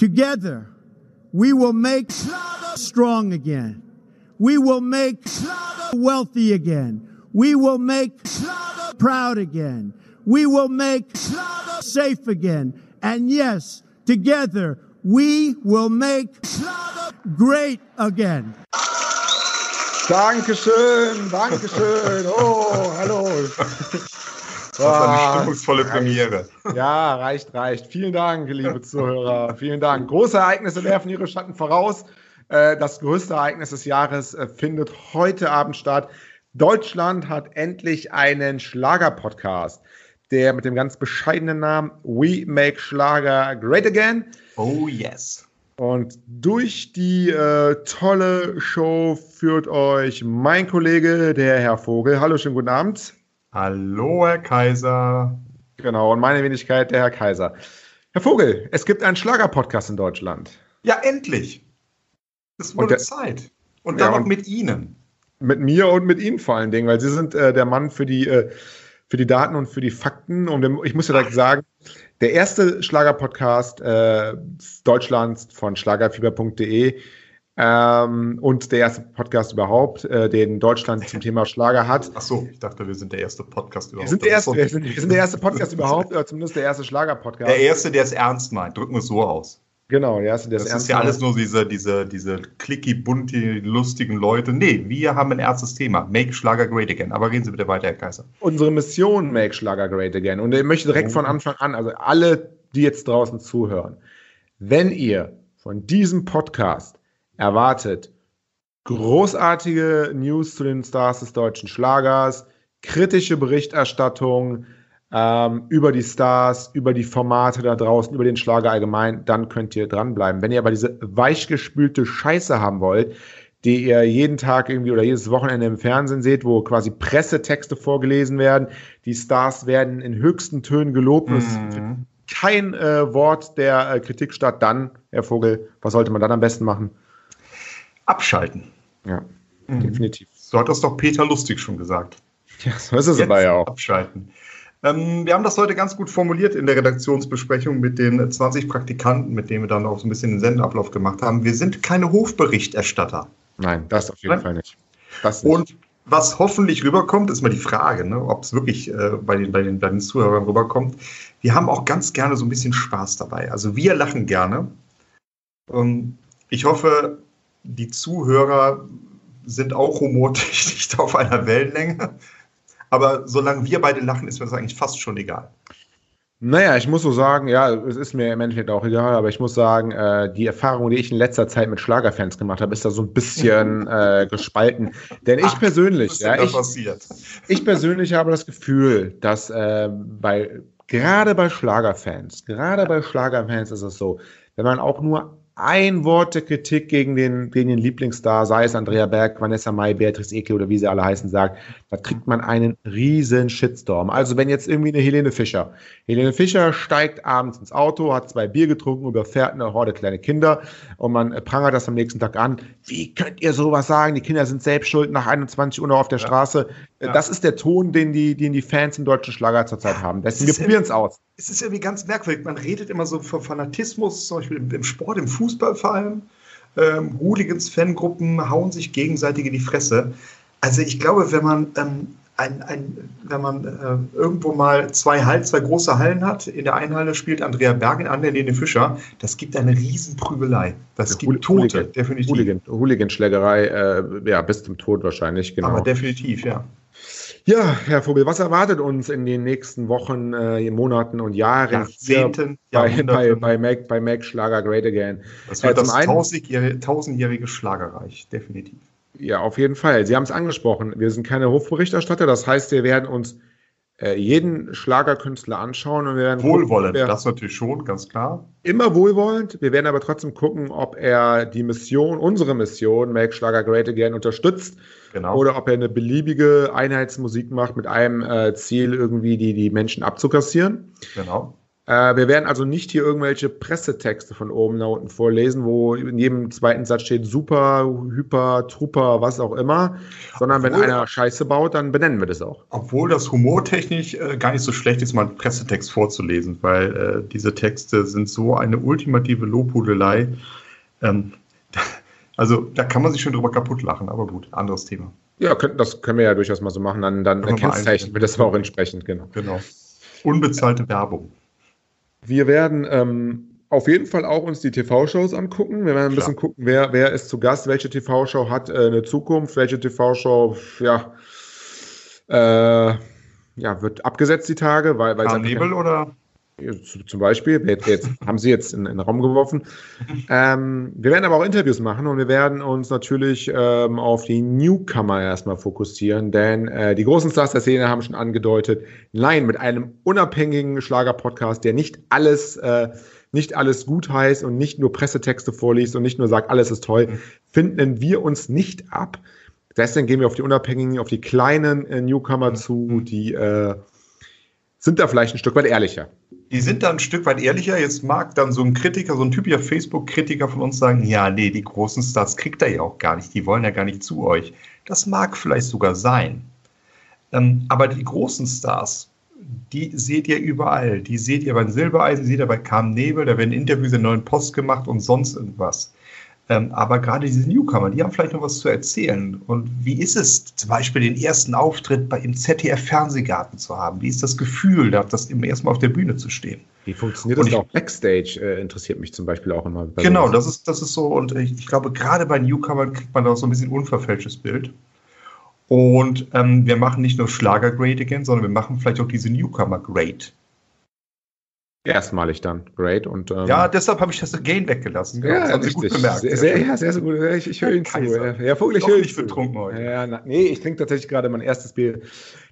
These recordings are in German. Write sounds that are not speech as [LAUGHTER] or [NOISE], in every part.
Together, we will make strong again. We will make wealthy again. We will make proud again. We will make safe again. And yes, together, we will make great again. Dankeschön, Dankeschön. Oh, hallo. [LAUGHS] Das war eine stimmungsvolle Premiere. Ja, reicht, reicht. Vielen Dank, liebe Zuhörer. Vielen Dank. Große Ereignisse werfen ihre Schatten voraus. Äh, das größte Ereignis des Jahres äh, findet heute Abend statt. Deutschland hat endlich einen Schlager-Podcast, der mit dem ganz bescheidenen Namen We Make Schlager Great Again. Oh yes. Und durch die äh, tolle Show führt euch mein Kollege, der Herr Vogel. Hallo, schönen guten Abend. Hallo, Herr Kaiser. Genau, und meine Wenigkeit, der Herr Kaiser. Herr Vogel, es gibt einen Schlager-Podcast in Deutschland. Ja, endlich. Es wurde der, Zeit. Und dann ja, noch mit Ihnen. Mit mir und mit Ihnen vor allen Dingen, weil Sie sind äh, der Mann für die, äh, für die Daten und für die Fakten. Und ich muss ja direkt sagen, der erste Schlager-Podcast äh, Deutschlands von schlagerfieber.de ähm, und der erste Podcast überhaupt, äh, den Deutschland zum Thema Schlager hat. Ach so, ich dachte, wir sind der erste Podcast überhaupt. Wir sind der erste, wir sind, wir sind der erste Podcast überhaupt, oder zumindest der erste Schlager-Podcast. Der erste, der es ernst meint. Drücken wir es so aus. Genau, der erste, der es ernst meint. Das ist ja alles nur diese, diese, diese clicky, bunti, lustigen Leute. Nee, wir haben ein ernstes Thema. Make Schlager Great Again. Aber gehen Sie bitte weiter, Herr Kaiser. Unsere Mission Make Schlager Great Again. Und ich möchte direkt oh. von Anfang an, also alle, die jetzt draußen zuhören, wenn ihr von diesem Podcast erwartet großartige News zu den Stars des deutschen Schlagers, kritische Berichterstattung ähm, über die Stars, über die Formate da draußen, über den Schlager allgemein, dann könnt ihr dranbleiben. Wenn ihr aber diese weichgespülte Scheiße haben wollt, die ihr jeden Tag irgendwie oder jedes Wochenende im Fernsehen seht, wo quasi Pressetexte vorgelesen werden, die Stars werden in höchsten Tönen gelobt, mhm. kein äh, Wort der äh, Kritik statt, dann, Herr Vogel, was sollte man dann am besten machen? Abschalten. Ja, mhm. definitiv. So hat das doch Peter Lustig schon gesagt. Ja, so ist es Jetzt aber ja auch. Abschalten. Ähm, wir haben das heute ganz gut formuliert in der Redaktionsbesprechung mit den 20 Praktikanten, mit denen wir dann auch so ein bisschen den Sendeablauf gemacht haben. Wir sind keine Hofberichterstatter. Nein, das auf jeden Nein? Fall nicht. nicht. Und was hoffentlich rüberkommt, ist mal die Frage, ne, ob es wirklich äh, bei, den, bei, den, bei den Zuhörern rüberkommt. Wir haben auch ganz gerne so ein bisschen Spaß dabei. Also wir lachen gerne. Ähm, ich hoffe, die Zuhörer sind auch humortechnisch [LAUGHS] auf einer Wellenlänge. Aber solange wir beide lachen, ist mir das eigentlich fast schon egal. Naja, ich muss so sagen, ja, es ist mir im Endeffekt auch egal, aber ich muss sagen, äh, die Erfahrung, die ich in letzter Zeit mit Schlagerfans gemacht habe, ist da so ein bisschen [LAUGHS] äh, gespalten. Denn ich Ach, persönlich, ja, ich, ich, persönlich habe das Gefühl, dass äh, bei gerade bei Schlagerfans, gerade bei Schlagerfans ist es so, wenn man auch nur ein Wort der Kritik gegen den, gegen den Lieblingsstar, sei es Andrea Berg, Vanessa Mai, Beatrice Ekel oder wie sie alle heißen, sagt, da kriegt man einen riesen Shitstorm. Also wenn jetzt irgendwie eine Helene Fischer, Helene Fischer steigt abends ins Auto, hat zwei Bier getrunken, überfährt eine Horde kleine Kinder und man prangert das am nächsten Tag an. Wie könnt ihr sowas sagen? Die Kinder sind selbst schuld nach 21 Uhr noch auf der. Straße. Ja. Das ist der Ton, den die, den die Fans im deutschen Schlager zurzeit haben. Deswegen wir probieren es aus. Es ist irgendwie ganz merkwürdig. Man redet immer so von Fanatismus, zum Beispiel im Sport, im Fußball vor allem. Ähm, Hooligans, Fangruppen hauen sich gegenseitig in die Fresse. Also ich glaube, wenn man ähm, ein, ein, wenn man äh, irgendwo mal zwei Hallen, zwei große Hallen hat, in der einen Halle spielt Andrea Berg, in der anderen Lene Fischer, das gibt eine Riesenprügelei. Das gibt Hool Tote, Hooligan, definitiv. Hooligan, Hooliganschlägerei, äh, ja, bis zum Tod wahrscheinlich, genau. Aber definitiv, ja. Ja, Herr Vogel, was erwartet uns in den nächsten Wochen, äh, Monaten und Jahren Jahrzehnten, bei, bei, bei, Mac, bei Mac Schlager Great Again? Das wird äh, das tausendjährige, tausendjährige Schlagerreich, definitiv. Ja, auf jeden Fall. Sie haben es angesprochen. Wir sind keine Hofberichterstatter. Das heißt, wir werden uns jeden Schlagerkünstler anschauen und wir werden wohlwollend, gucken, das natürlich schon, ganz klar. Immer wohlwollend. Wir werden aber trotzdem gucken, ob er die Mission, unsere Mission, Make Schlager Great Again, unterstützt. Genau. Oder ob er eine beliebige Einheitsmusik macht mit einem äh, Ziel, irgendwie die, die Menschen abzukassieren. Genau. Äh, wir werden also nicht hier irgendwelche Pressetexte von oben nach unten vorlesen, wo in jedem zweiten Satz steht super, hyper, trooper, was auch immer, sondern Obwohl, wenn einer Scheiße baut, dann benennen wir das auch. Obwohl das humortechnisch äh, gar nicht so schlecht ist, mal einen Pressetext vorzulesen, weil äh, diese Texte sind so eine ultimative Lobhudelei. Ähm, [LAUGHS] also da kann man sich schon drüber kaputt lachen, aber gut, anderes Thema. Ja, das können wir ja durchaus mal so machen, dann, dann kennzeichnen wir das auch entsprechend, genau. Genau. Unbezahlte Werbung. Wir werden ähm, auf jeden Fall auch uns die TV-Shows angucken. Wir werden ein Klar. bisschen gucken, wer, wer ist zu Gast, welche TV-Show hat äh, eine Zukunft, welche TV-Show, ja, äh, ja, wird abgesetzt die Tage, weil, weil Nebel oder? Zum Beispiel, jetzt, haben Sie jetzt in, in, den Raum geworfen. Ähm, wir werden aber auch Interviews machen und wir werden uns natürlich ähm, auf die Newcomer erstmal fokussieren, denn äh, die großen Stars der Szene haben schon angedeutet, nein, mit einem unabhängigen Schlager-Podcast, der nicht alles, äh, nicht alles gut heißt und nicht nur Pressetexte vorliest und nicht nur sagt, alles ist toll, finden wir uns nicht ab. Deswegen gehen wir auf die unabhängigen, auf die kleinen äh, Newcomer zu, die äh, sind da vielleicht ein Stück weit ehrlicher die sind da ein Stück weit ehrlicher. Jetzt mag dann so ein Kritiker, so ein typischer Facebook-Kritiker von uns sagen, ja, nee, die großen Stars kriegt er ja auch gar nicht, die wollen ja gar nicht zu euch. Das mag vielleicht sogar sein. Ähm, aber die großen Stars, die seht ihr überall. Die seht ihr beim Silbereisen, seht ihr bei Carmen Nebel, da werden Interviews in neuen Post gemacht und sonst irgendwas. Ähm, aber gerade diese Newcomer, die haben vielleicht noch was zu erzählen. Und wie ist es, zum Beispiel den ersten Auftritt bei im ZDF-Fernsehgarten zu haben? Wie ist das Gefühl, das im ersten Mal auf der Bühne zu stehen? Wie funktioniert und das ich, auch Backstage? Äh, interessiert mich zum Beispiel auch immer. Genau, das ist, das ist so. Und ich, ich glaube, gerade bei Newcomern kriegt man da so ein bisschen unverfälschtes Bild. Und ähm, wir machen nicht nur Schlager Great Again, sondern wir machen vielleicht auch diese Newcomer Great. Erstmalig dann. Great. Und, ähm, ja, deshalb habe ich das Gain weggelassen. Ja, das haben Sie gut bemerkt. Sehr, sehr, ja, sehr, sehr gut. Ich, ich höre Ihnen zu. Ja, Vogel, ich höre nicht betrunken heute. Ja, na, nee, ich trinke tatsächlich gerade mein erstes Bier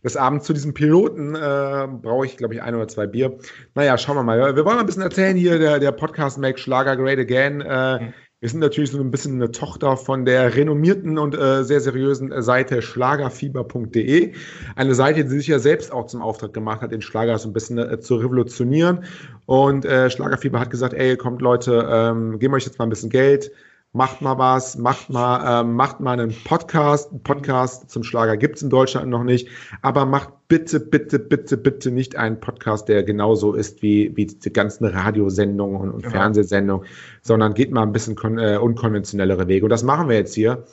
des Abends. Zu diesem Piloten äh, brauche ich, glaube ich, ein oder zwei Bier. Naja, schauen wir mal. Wir wollen mal ein bisschen erzählen hier. Der, der Podcast Make Schlager Great Again. Äh, mhm. Wir sind natürlich so ein bisschen eine Tochter von der renommierten und äh, sehr seriösen äh, Seite schlagerfieber.de. Eine Seite, die sich ja selbst auch zum Auftrag gemacht hat, den Schlager so ein bisschen äh, zu revolutionieren. Und äh, Schlagerfieber hat gesagt, ey, kommt Leute, ähm, geben euch jetzt mal ein bisschen Geld, macht mal was, macht mal, ähm, macht mal einen Podcast. Ein Podcast zum Schlager gibt's in Deutschland noch nicht, aber macht bitte, bitte, bitte, bitte nicht einen Podcast, der genauso ist wie, wie die ganzen Radiosendungen und, und genau. Fernsehsendungen, sondern geht mal ein bisschen äh, unkonventionellere Wege. Und das machen wir jetzt hier.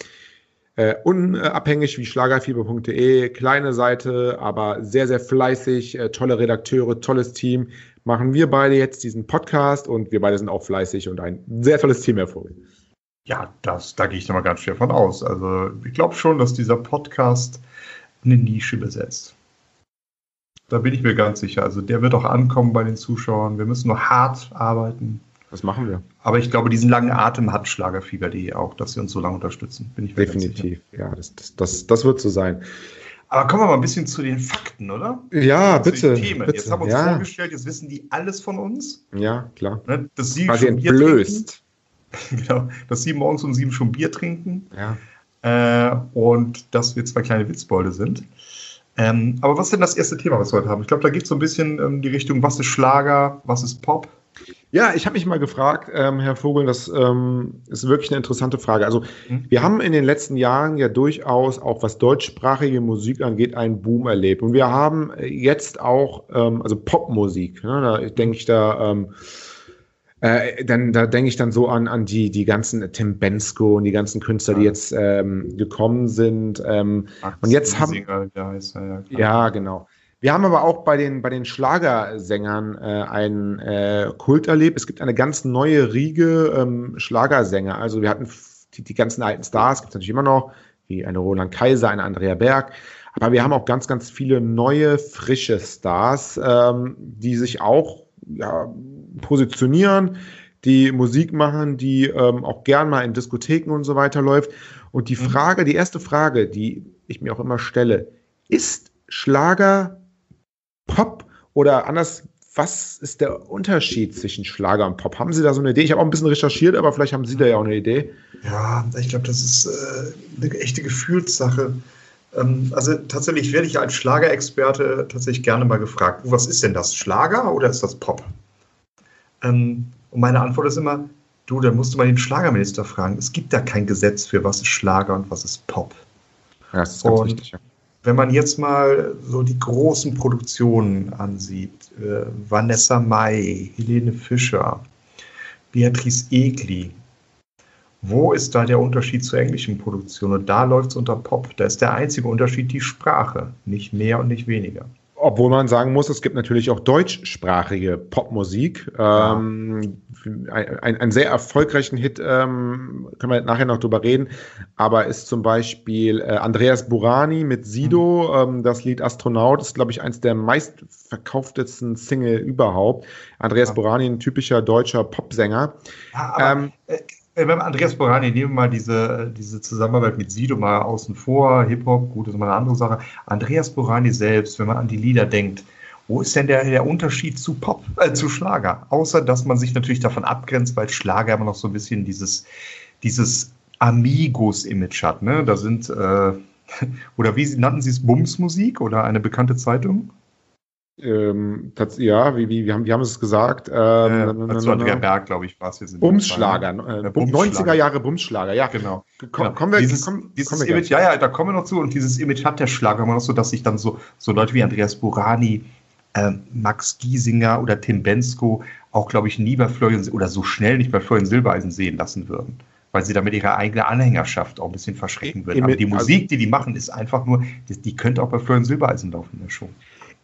Äh, unabhängig wie schlagerfieber.de, kleine Seite, aber sehr, sehr fleißig, äh, tolle Redakteure, tolles Team. Machen wir beide jetzt diesen Podcast und wir beide sind auch fleißig und ein sehr tolles Team hervorgeht. Ja, das, da gehe ich mal ganz schwer von aus. Also ich glaube schon, dass dieser Podcast eine Nische besetzt. Da bin ich mir ganz sicher. Also der wird auch ankommen bei den Zuschauern. Wir müssen nur hart arbeiten. Das machen wir. Aber ich glaube, diesen langen Atem hat Schlagerfieber.de auch, dass sie uns so lange unterstützen. Bin ich Definitiv, ja, das, das, das, das wird so sein. Aber kommen wir mal ein bisschen zu den Fakten, oder? Ja, bitte, bitte. Jetzt haben wir uns ja. vorgestellt, jetzt wissen die alles von uns. Ja, klar. Ne, dass sie Quasi entblößt. [LAUGHS] genau, dass sie morgens um sieben schon Bier trinken. Ja. Äh, und dass wir zwei kleine Witzbolde sind. Ähm, aber was ist denn das erste Thema, was wir heute haben? Ich glaube, da geht es so ein bisschen in die Richtung, was ist Schlager, was ist Pop? Ja, ich habe mich mal gefragt, ähm, Herr Vogel, das ähm, ist wirklich eine interessante Frage. Also mhm. wir haben in den letzten Jahren ja durchaus auch was deutschsprachige Musik angeht einen Boom erlebt und wir haben jetzt auch ähm, also Popmusik. Ne, da denke ich da ähm, äh, dann da denke ich dann so an, an die, die ganzen Tim Bensko und die ganzen Künstler, ja. die jetzt ähm, gekommen sind. Ähm, und jetzt haben. Heißt, ja, ja, genau. Wir haben aber auch bei den, bei den Schlagersängern äh, einen äh, Kult erlebt. Es gibt eine ganz neue Riege ähm, Schlagersänger. Also wir hatten die, die ganzen alten Stars, gibt es natürlich immer noch, wie eine Roland Kaiser, eine Andrea Berg. Aber wir haben auch ganz, ganz viele neue, frische Stars, ähm, die sich auch ja, positionieren, die Musik machen, die ähm, auch gern mal in Diskotheken und so weiter läuft. Und die mhm. Frage, die erste Frage, die ich mir auch immer stelle, ist Schlager Pop oder anders, was ist der Unterschied zwischen Schlager und Pop? Haben Sie da so eine Idee? Ich habe auch ein bisschen recherchiert, aber vielleicht haben Sie da ja auch eine Idee. Ja, ich glaube, das ist äh, eine echte Gefühlssache. Ähm, also tatsächlich werde ich als Schlagerexperte tatsächlich gerne mal gefragt, was ist denn das? Schlager oder ist das Pop? Ähm, und meine Antwort ist immer, du, da musst du mal den Schlagerminister fragen. Es gibt da kein Gesetz für, was ist Schlager und was ist Pop. Ja, das ist ganz Und wichtig. Ja. Wenn man jetzt mal so die großen Produktionen ansieht, äh, Vanessa Mai, Helene Fischer, Beatrice Egli, wo ist da der Unterschied zur englischen Produktion? Und da läuft es unter Pop. Da ist der einzige Unterschied die Sprache, nicht mehr und nicht weniger. Obwohl man sagen muss, es gibt natürlich auch deutschsprachige Popmusik. Ähm, ein, ein, einen sehr erfolgreichen Hit, ähm, können wir nachher noch drüber reden, aber ist zum Beispiel äh, Andreas Burani mit Sido. Ähm, das Lied Astronaut ist, glaube ich, eins der meistverkauftesten Single überhaupt. Andreas Ja. Burani, ein typischer deutscher Popsänger. Ja, aber Ähm, äh, wenn wir Andreas Borani nehmen wir mal diese, diese Zusammenarbeit mit Sido mal außen vor, Hip-Hop, gut, ist mal eine andere Sache. Andreas Borani selbst, wenn man an die Lieder denkt, wo ist denn der, der Unterschied zu Pop, äh, zu Schlager? Außer, dass man sich natürlich davon abgrenzt, weil Schlager immer noch so ein bisschen dieses, dieses Amigos-Image hat, ne? Da sind, äh, [LAUGHS] oder wie nannten sie es, Bumsmusik oder eine bekannte Zeitung? Ähm, ja, wie, wie, wie, haben, wie haben sie es gesagt? Äh, Ähm, Andrea Berg, glaube ich, war es jetzt. dem Bumsschlager, ne? äh, Bumsschlager. 90er Jahre Bumsschlager, ja. Genau. Komm, Genau. kommen wir, dieses, komm, dieses kommen wir Image, ja, ja, da kommen wir noch zu. Und dieses Image hat der Schlager immer noch so, dass sich dann so, so Leute wie Andreas Burani, ähm, Max Giesinger oder Tim Bensko auch, glaube ich, nie bei Florian oder so schnell nicht bei Florian Silbereisen sehen lassen würden. Weil sie damit ihre eigene Anhängerschaft auch ein bisschen verschrecken würden. Aber die also- Musik, die die machen, ist einfach nur, die, die könnte auch bei Florian Silbereisen laufen in der Show.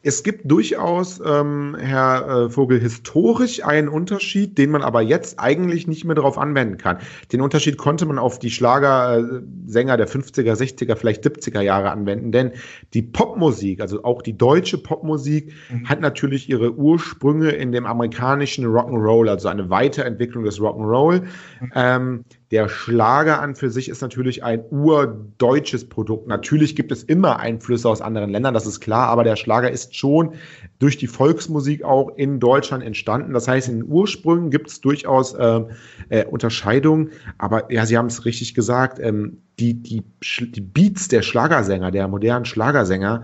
Es gibt durchaus, ähm, Herr äh, Vogel, historisch einen Unterschied, den man aber jetzt eigentlich nicht mehr darauf anwenden kann. Den Unterschied konnte man auf die Schlagersänger der 50er, 60er, vielleicht 70er Jahre anwenden, denn die Popmusik, also auch die deutsche Popmusik, Mhm. hat natürlich ihre Ursprünge in dem amerikanischen Rock'n'Roll, also eine Weiterentwicklung des Rock'n'Roll. Ähm, der Schlager an für sich ist natürlich ein urdeutsches Produkt. Natürlich gibt es immer Einflüsse aus anderen Ländern, das ist klar, aber der Schlager ist schon durch die Volksmusik auch in Deutschland entstanden. Das heißt, in den Ursprüngen gibt es durchaus ähm, äh, Unterscheidungen, aber ja, Sie haben es richtig gesagt, ähm, die, die, die Beats der Schlagersänger, der modernen Schlagersänger,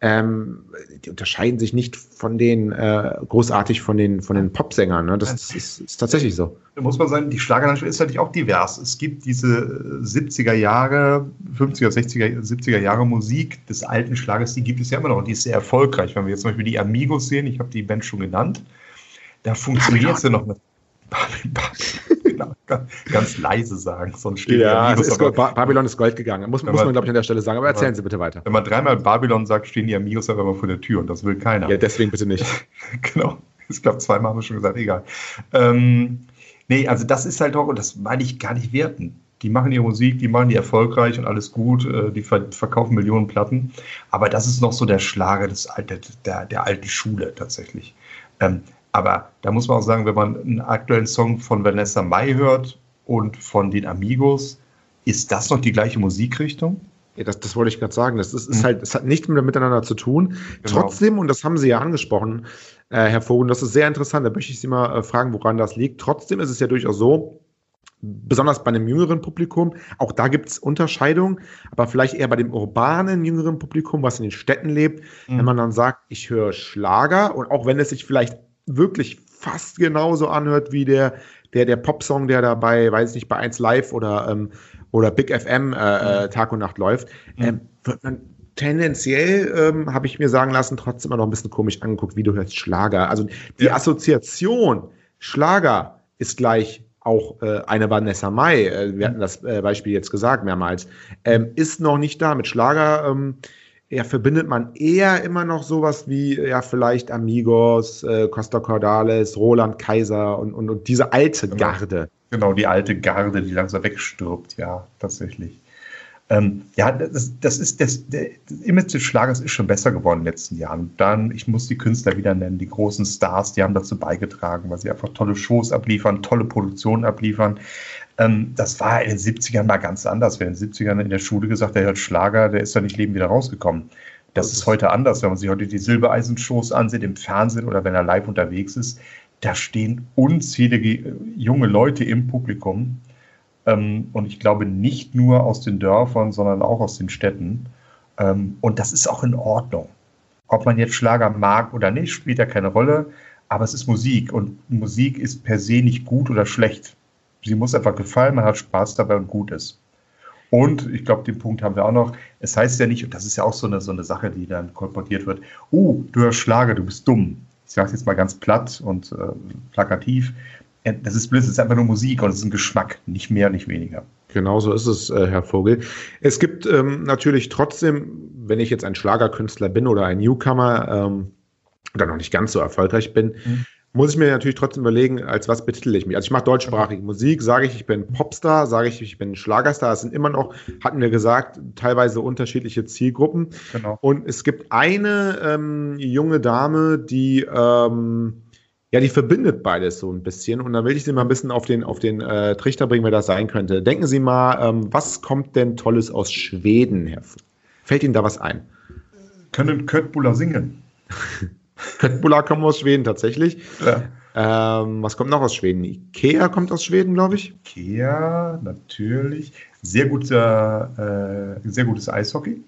ähm, die unterscheiden sich nicht von den äh, großartig von den von den Popsängern. Ne? Das, das ist, ist tatsächlich so. Da muss man sagen, die Schlagerlandschaft ist natürlich auch divers. Es gibt diese äh, 70er Jahre, 50er, 60er, 70er Jahre Musik des alten Schlagers, die gibt es ja immer noch und die ist sehr erfolgreich. Wenn wir jetzt zum Beispiel die Amigos sehen, ich habe die Band schon genannt, da funktioniert es ja noch mit. Genau, [LAUGHS] ganz, leise sagen, sonst steht Ja, Amigos ist Gold, Ba- Babylon ist Gold gegangen. Muss, muss man- glaube ich, an der Stelle sagen. Aber wenn man- erzählen Sie bitte weiter. Wenn man dreimal Babylon sagt, stehen die Amigos aber immer vor der Tür und das will keiner. Ja, deswegen bitte nicht. [LAUGHS] genau. Ich glaube, zweimal haben wir schon gesagt, egal. Ähm, nee, also das ist halt auch, und das meine ich gar nicht werten. Die machen ihre Musik, die machen die erfolgreich und alles gut, äh, die ver verkaufen Millionen Platten. Aber das ist noch so der Schlager des alte, der, der alten Schule tatsächlich. Ähm, aber da muss man auch sagen, wenn man einen aktuellen Song von Vanessa Mai hört und von den Amigos, ist das noch die gleiche Musikrichtung? Ja, das, das wollte ich gerade sagen. Das ist, ist Mhm. halt, es hat nichts mehr miteinander zu tun. Genau. Trotzdem, und das haben Sie ja angesprochen, äh, Herr Vogel, das ist sehr interessant, da möchte ich Sie mal äh, fragen, woran das liegt. Trotzdem ist es ja durchaus so, besonders bei einem jüngeren Publikum, auch da gibt es Unterscheidungen, aber vielleicht eher bei dem urbanen jüngeren Publikum, was in den Städten lebt, Mhm. wenn man dann sagt, ich höre Schlager und auch wenn es sich vielleicht wirklich fast genauso anhört wie der, der, der Popsong, der da bei, weiß ich nicht, bei 1 Live oder, ähm, oder Big FM äh, äh, Tag und Nacht läuft, Mhm. ähm, wird man tendenziell, ähm, habe ich mir sagen lassen, trotzdem immer noch ein bisschen komisch angeguckt, wie du hörst Schlager. Also die Ja. Assoziation Schlager ist gleich auch äh, eine Vanessa Mai, äh, wir hatten das äh, Beispiel jetzt gesagt mehrmals, ähm, ist noch nicht da. Mit Schlager ähm, ja, verbindet man eher immer noch sowas wie ja vielleicht Amigos, äh, Costa Cordales, Roland Kaiser und, und, und diese alte Genau. Garde. Genau, die alte Garde, die langsam wegstirbt, ja, tatsächlich. Ähm, ja, das, das ist das, der, das Image des Schlagers ist schon besser geworden in den letzten Jahren. Dann, ich muss die Künstler wieder nennen, die großen Stars, die haben dazu beigetragen, weil sie einfach tolle Shows abliefern, tolle Produktionen abliefern. Ähm, das war in den 70ern mal ganz anders. Wer in den 70ern in der Schule gesagt hat, der hört Schlager, der ist da nicht leben wieder rausgekommen. Das ist heute anders, wenn man sich heute die Silbereisen-Shows ansieht im Fernsehen oder wenn er live unterwegs ist. Da stehen unzählige äh, junge Leute im Publikum. Ähm, und ich glaube nicht nur aus den Dörfern, sondern auch aus den Städten. Ähm, und das ist auch in Ordnung. Ob man jetzt Schlager mag oder nicht, spielt ja keine Rolle. Aber es ist Musik und Musik ist per se nicht gut oder schlecht. Sie muss einfach gefallen, man hat Spaß dabei und gut ist. Und ich glaube, den Punkt haben wir auch noch. Es heißt ja nicht, und das ist ja auch so eine, so eine Sache, die dann kolportiert wird, oh, du hörst Schlager, du bist dumm. Ich sage es jetzt mal ganz platt und äh, plakativ. Äh, das ist blöd, es ist einfach nur Musik und es ist ein Geschmack, nicht mehr, nicht weniger. Genau so ist es, äh, Herr Vogel. Es gibt ähm, natürlich trotzdem, wenn ich jetzt ein Schlagerkünstler bin oder ein Newcomer ähm, oder noch nicht ganz so erfolgreich bin, mhm muss ich mir natürlich trotzdem überlegen, als was betitel ich mich. Also ich mache deutschsprachige Musik, sage ich, ich bin Popstar, sage ich, ich bin Schlagerstar. Es sind immer noch, hatten wir gesagt, teilweise unterschiedliche Zielgruppen. Genau. Und es gibt eine ähm, junge Dame, die ähm, ja, die verbindet beides so ein bisschen. Und da will ich Sie mal ein bisschen auf den, auf den äh, Trichter bringen, wer das sein könnte. Denken Sie mal, ähm, was kommt denn Tolles aus Schweden hervor? Fällt Ihnen da was ein? Können Köttbullar singen? [LAUGHS] Köttbullar kommen aus Schweden tatsächlich. Ja. Ähm, was kommt noch aus Schweden? Ikea kommt aus Schweden, glaube ich. Ikea, natürlich. Sehr, guter, äh, sehr gutes Eishockey.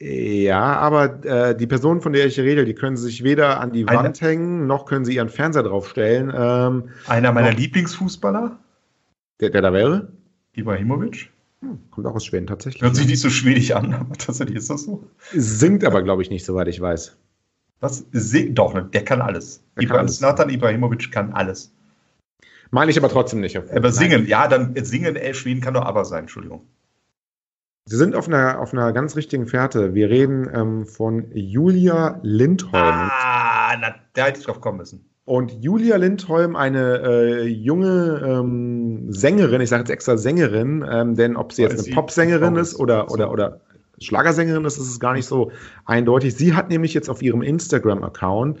Ja, aber äh, die Person, von der ich rede, die können sich weder an die Eine, Wand hängen, noch können sie ihren Fernseher draufstellen. Ähm, einer meiner noch, Lieblingsfußballer? Der, der da wäre? Ibrahimovic. Hm, kommt auch aus Schweden tatsächlich. Hört sich nicht so schwedisch an, aber tatsächlich ist das so. Singt aber, glaube ich, nicht, soweit ich weiß. Was? Doch, der kann alles. Der kann Zlatan Ibrahimovic kann alles. Meine ich aber trotzdem nicht. Aber singen, Nein. ja, dann singen, ey, Schweden kann doch aber sein, Entschuldigung. Sie sind auf einer, auf einer ganz richtigen Fährte. Wir reden ähm, von Julia Lindholm. Ah, na, da hätte ich drauf kommen müssen. Und Julia Lindholm, eine äh, junge ähm, Sängerin, ich sage jetzt extra Sängerin, ähm, denn ob sie jetzt eine Popsängerin ist oder, oder, oder Schlagersängerin ist, ist es gar nicht so eindeutig. Sie hat nämlich jetzt auf ihrem Instagram-Account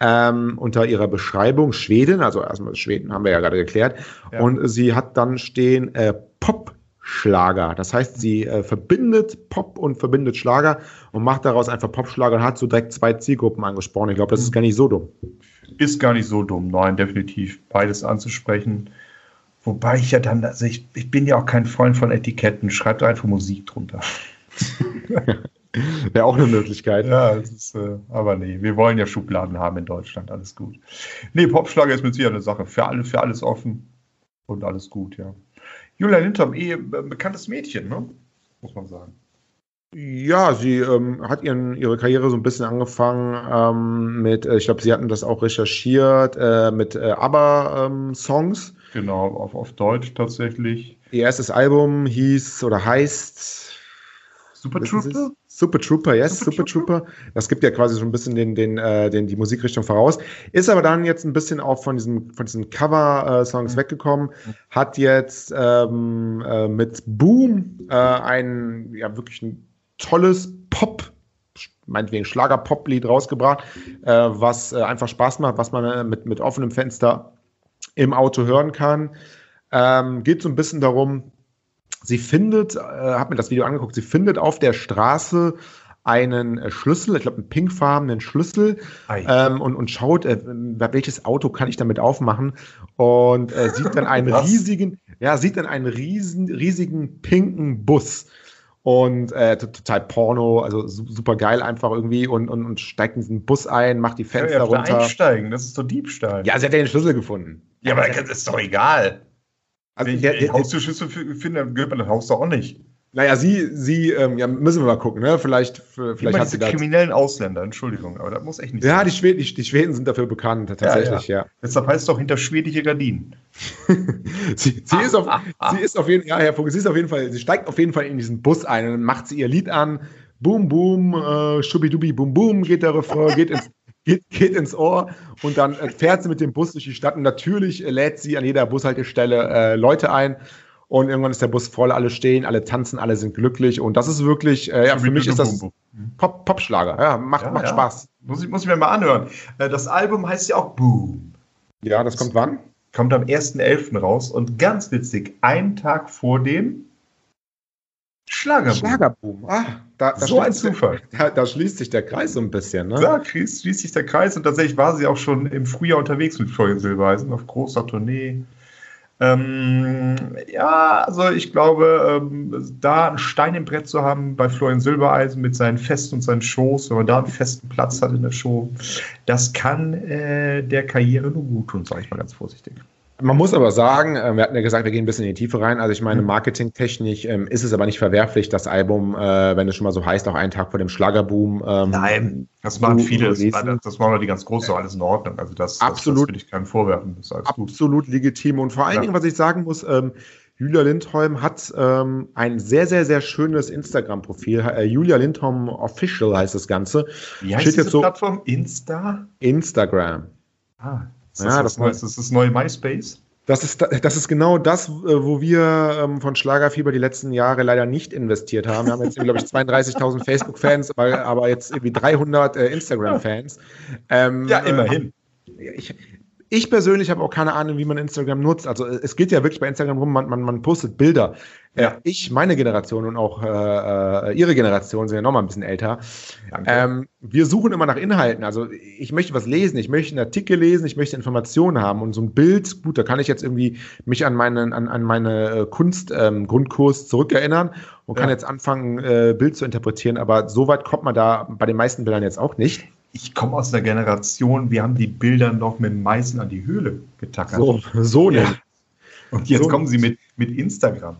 ähm, unter ihrer Beschreibung Schweden, also erstmal Schweden haben wir ja gerade geklärt, ja. und sie hat dann stehen äh, Pop-Schlager. Das heißt, sie äh, verbindet Pop und verbindet Schlager und macht daraus einfach Pop-Schlager und hat so direkt zwei Zielgruppen angesprochen. Ich glaube, das ist gar nicht so dumm. Ist gar nicht so dumm, nein, definitiv beides anzusprechen. Wobei ich ja dann, also ich, ich bin ja auch kein Freund von Etiketten, schreibt einfach Musik drunter. [LAUGHS] Wäre auch eine Möglichkeit. Ja, ist, äh, aber nee, wir wollen ja Schubladen haben in Deutschland, alles gut. Nee, Popschlager ist mit Sicherheit eine Sache. Für, alle, für alles offen und alles gut, ja. Julia Lindholm, eh bekanntes Mädchen, ne? muss man sagen. Ja, sie ähm, hat ihren, ihre Karriere so ein bisschen angefangen ähm, mit, äh, ich glaube, sie hatten das auch recherchiert, äh, mit äh, ABBA-Songs. Ähm, genau, auf, auf Deutsch tatsächlich. Ihr erstes Album hieß oder heißt Super Trooper? Super Trooper, yes, Super, Super Trooper? Trooper. Das gibt ja quasi so ein bisschen den, den, äh, den, die Musikrichtung voraus. Ist aber dann jetzt ein bisschen auch von, diesem, von diesen Cover-Songs mhm. weggekommen. Hat jetzt ähm, äh, mit Boom äh, ein ja wirklich ein tolles Pop, meinetwegen Schlager-Pop-Lied rausgebracht, äh, was äh, einfach Spaß macht, was man äh, mit, mit offenem Fenster im Auto hören kann. Ähm, geht so ein bisschen darum, Sie findet, äh, habe mir das Video angeguckt, sie findet auf der Straße einen äh, Schlüssel, ich glaube einen pinkfarbenen Schlüssel ähm, und, und schaut, äh, welches Auto kann ich damit aufmachen und äh, sieht dann einen [LAUGHS] riesigen, ja, sieht dann einen riesen, riesigen pinken Bus und äh, total Porno, also super geil einfach irgendwie und, und, und steigt in diesen Bus ein, macht die Fenster ja, runter. einsteigen, das ist doch Diebstahl. Ja, sie hat ja den Schlüssel gefunden. Ja, aber das ist doch egal. Also Wenn ich der, der Haustürschlüssel finde, dann gehört man das Haus doch auch nicht. Naja, sie, sie, ähm, ja, müssen wir mal gucken, ne? Vielleicht, vielleicht hat sie da. kriminellen Ausländer, Entschuldigung, aber das muss echt nicht ja, sein. Ja, die, Schweden, die, die, Schweden sind dafür bekannt, tatsächlich, ja. ja. ja. Deshalb heißt es doch hinter schwedische Gardinen. [LAUGHS] sie, sie, ist auf, [LAUGHS] sie ist auf jeden Fall, ja, Herr Vogel, sie ist auf jeden Fall, sie steigt auf jeden Fall in diesen Bus ein und dann macht sie ihr Lied an. Boom, boom, äh, schubidubi, boom, boom, geht der Refrain, geht ins, geht, geht ins Ohr und dann äh, fährt sie mit dem Bus durch die Stadt und natürlich äh, lädt sie an jeder Bushaltestelle äh, Leute ein und irgendwann ist der Bus voll, alle stehen, alle tanzen, alle sind glücklich und das ist wirklich, äh, ja, für mich ist das Pop, Popschlager, ja, macht, ja, macht ja. Spaß. Muss ich, muss ich mir mal anhören. Äh, das Album heißt ja auch Boom. Ja, das kommt wann? Kommt am 1.11. raus und ganz witzig, einen Tag vor dem Schlagerboom. Schlagerboom. Ah, da, da so ein Zufall. [LAUGHS] Da, da, schließt sich der Kreis so ein bisschen. Ne? Da schließt, schließt sich der Kreis und tatsächlich war sie auch schon im Frühjahr unterwegs mit Florian Silbereisen auf großer Tournee. Ähm, ja, also ich glaube, ähm, da einen Stein im Brett zu haben bei Florian Silbereisen mit seinen Festen und seinen Shows, wenn man da einen festen Platz hat in der Show, das kann äh, der Karriere nur gut tun, sage ich mal ganz vorsichtig. Man muss aber sagen, äh, wir hatten ja gesagt, wir gehen ein bisschen in die Tiefe rein. Also ich meine, mhm. marketingtechnisch ähm, ist es aber nicht verwerflich, das Album, äh, wenn es schon mal so heißt, auch einen Tag vor dem Schlagerboom. Ähm, Nein, das waren viele, das, das waren die ganz große, alles in Ordnung. Also das, absolut, das, das will ich keinen vorwerfen. absolut legitim. Und vor allen ja. Dingen, was ich sagen muss, ähm, Julia Lindholm hat ähm, ein sehr, sehr, sehr schönes Instagram-Profil. Äh, Julia Lindholm Official heißt das Ganze. Wie heißt Steht diese so Plattform? Insta? Instagram. Ah, ist das, ja, das, Neues, ist das neue MySpace? Das ist, das ist genau das, äh, wo wir ähm, von Schlagerfieber die letzten Jahre leider nicht investiert haben. Wir haben jetzt, glaube ich, 32.000 [LAUGHS] Facebook-Fans, aber, aber jetzt irgendwie 300 äh, Instagram-Fans. Ähm, ja, immerhin. Äh, ich, ich persönlich habe auch keine Ahnung, wie man Instagram nutzt. Also es geht ja wirklich bei Instagram rum, man, man, man postet Bilder. Ja. Ich, meine Generation und auch äh, äh, Ihre Generation sind ja noch mal ein bisschen älter. Ähm, wir suchen immer nach Inhalten. Also ich möchte was lesen, ich möchte einen Artikel lesen, ich möchte Informationen haben und so ein Bild, gut, da kann ich jetzt irgendwie mich an meine, an, an meine äh, Kunst-Grundkurs ähm, zurückerinnern und ja. kann jetzt anfangen, äh, Bild zu interpretieren, aber so weit kommt man da bei den meisten Bildern jetzt auch nicht ich komme aus einer Generation, wir haben die Bilder noch mit Meißen an die Höhle getackert. So, so ja. Und jetzt so kommen sie mit, mit Instagram.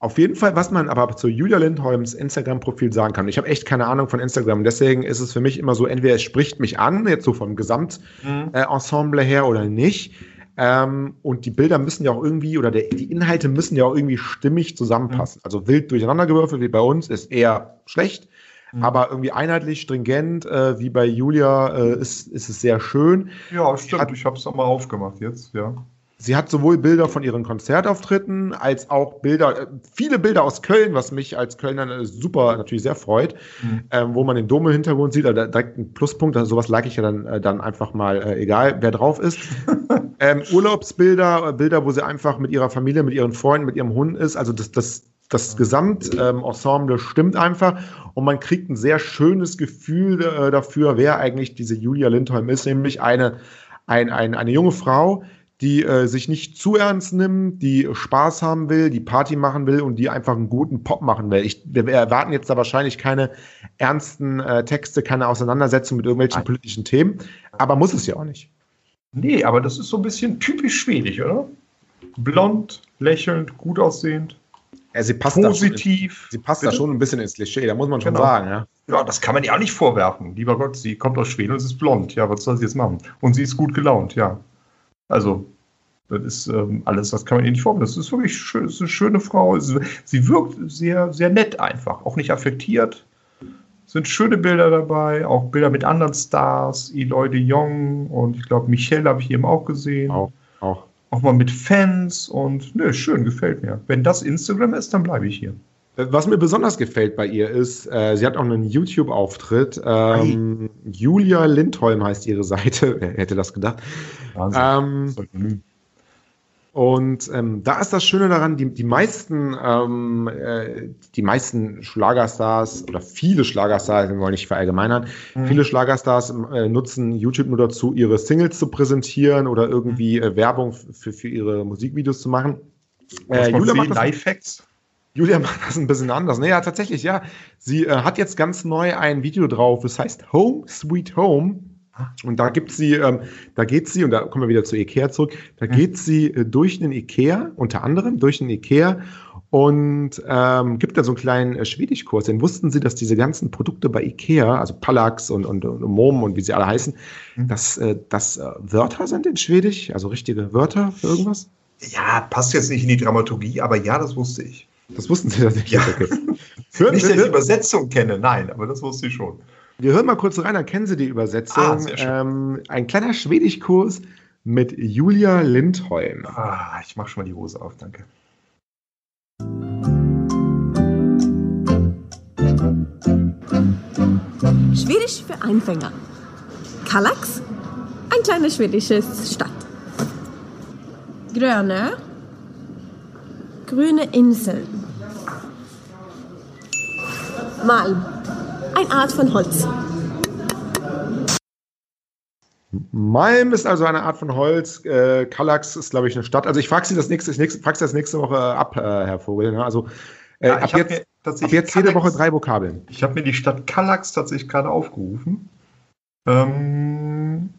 Auf jeden Fall, was man aber zu Julia Lindholms Instagram-Profil sagen kann. Ich habe echt keine Ahnung von Instagram, deswegen ist es für mich immer so, entweder es spricht mich an, jetzt so vom Gesamtensemble mhm. äh, her oder nicht. Ähm, und die Bilder müssen ja auch irgendwie, oder der, die Inhalte müssen ja auch irgendwie stimmig zusammenpassen. Mhm. Also wild durcheinandergewürfelt wie bei uns ist eher schlecht. Mhm. Aber irgendwie einheitlich, stringent, äh, wie bei Julia, äh, ist, ist es sehr schön. Ja, stimmt. Hat, ich habe es nochmal aufgemacht jetzt, ja. Sie hat sowohl Bilder von ihren Konzertauftritten als auch Bilder, äh, viele Bilder aus Köln, was mich als Kölner äh, super natürlich sehr freut, mhm. ähm, wo man den Dom im Hintergrund sieht, da direkt ein Pluspunkt, also sowas like ich ja dann, äh, dann einfach mal, äh, egal wer drauf ist. [LAUGHS] ähm, Urlaubsbilder, Bilder, wo sie einfach mit ihrer Familie, mit ihren Freunden, mit ihrem Hund ist, also das, das, das Gesamtensemble stimmt einfach und man kriegt ein sehr schönes Gefühl äh, dafür, wer eigentlich diese Julia Lindholm ist, nämlich eine, ein, ein, eine junge Frau, die äh, sich nicht zu ernst nimmt, die Spaß haben will, die Party machen will und die einfach einen guten Pop machen will. Ich, wir erwarten jetzt da wahrscheinlich keine ernsten äh, Texte, keine Auseinandersetzung mit irgendwelchen Nein. politischen Themen, aber muss es ja auch nicht. Nee, aber das ist so ein bisschen typisch schwedisch, oder? Blond, lächelnd, gut aussehend. Ja, sie passt Positiv. Da schon, sie passt da schon ein bisschen ins Klischee, da muss man schon genau. sagen. Ja. ja, das kann man ihr auch nicht vorwerfen. Lieber Gott, sie kommt aus Schweden und sie ist blond. Ja, was soll sie jetzt machen? Und sie ist gut gelaunt, ja. Also, das ist ähm, alles, das kann man ihr nicht vorwerfen. Das ist wirklich schön, ist eine schöne Frau. Sie wirkt sehr, sehr nett einfach, auch nicht affektiert. Sind schöne Bilder dabei, auch Bilder mit anderen Stars, Eloy de Jong und ich glaube, Michelle habe ich eben auch gesehen. Auch, auch auch mal mit Fans und nö, schön, gefällt mir. Wenn das Instagram ist, dann bleibe ich hier. Was mir besonders gefällt bei ihr ist, äh, sie hat auch einen YouTube-Auftritt. Ähm, Julia Lindholm heißt ihre Seite. [LAUGHS] Wer hätte das gedacht? Wahnsinn. Ähm, und ähm, da ist das Schöne daran, die, die meisten, ähm, äh, die meisten Schlagerstars oder viele Schlagerstars, wir wollen nicht verallgemeinern, mhm. viele Schlagerstars äh, nutzen YouTube nur dazu, ihre Singles zu präsentieren oder irgendwie äh, Werbung für, für ihre Musikvideos zu machen. Äh, Julia macht das, Julia [LAUGHS] macht das ein bisschen anders. Naja, tatsächlich, ja. Sie äh, hat jetzt ganz neu ein Video drauf, das heißt Home Sweet Home. Und da gibt sie, ähm, da geht sie, und da kommen wir wieder zu Ikea zurück, da geht sie äh, durch den Ikea, unter anderem durch den Ikea und ähm, gibt da so einen kleinen äh, Schwedischkurs. Denn wussten Sie, dass diese ganzen Produkte bei Ikea, also Pallax und, und, und Mom und wie sie alle heißen, mhm. dass äh, das äh, Wörter sind in Schwedisch, also richtige Wörter für irgendwas? Ja, passt jetzt nicht in die Dramaturgie, aber ja, das wusste ich. Das wussten Sie tatsächlich. Ja. Okay. [LAUGHS] nicht, dass ich die Übersetzung kenne, nein, aber das wusste ich schon. Wir hören mal kurz rein, dann kennen Sie die Übersetzung. Ah, ähm, ein kleiner Schwedischkurs mit Julia Lindholm. Ah, ich mache schon mal die Hose auf, danke. Schwedisch für Anfänger. Kallax, ein kleines schwedisches Stadt. Gröne, grüne Inseln. Malm, eine Art von Holz. Malm ist also eine Art von Holz. Äh, Kallax ist, glaube ich, eine Stadt. Also ich frage Sie das nächste, nächste, frag Sie das nächste Woche ab, äh, Herr Vogel. Ne? Also äh, ja, ab, jetzt, ab jetzt jede Woche drei Vokabeln. Ich habe mir die Stadt Kallax tatsächlich gerade aufgerufen. Ähm,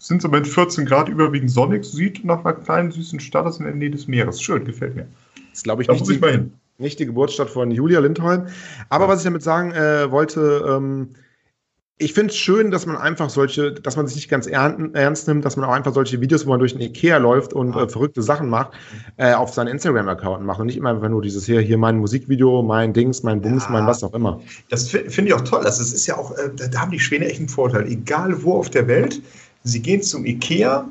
sind so mit 14 Grad überwiegend sonnig, sieht nach einer kleinen süßen Stadt aus in der Nähe des Meeres. Schön, gefällt mir. Das glaube ich da nicht. Muss ich mal hin. Nicht die Geburtsstadt von Julia Lindholm. Aber ja. was ich damit sagen äh, wollte, ähm, ich finde es schön, dass man einfach solche, dass man sich nicht ganz ernst nimmt, dass man auch einfach solche Videos, wo man durch den Ikea läuft und äh, verrückte Sachen macht, äh, auf seinen Instagram-Account macht und nicht immer einfach nur dieses hier, hier mein Musikvideo, mein Dings, mein Bums, ja, mein was auch immer. Das finde ich auch toll. Das ist ja auch, äh, da haben die Schwäne echt einen Vorteil. Egal wo auf der Welt, sie gehen zum Ikea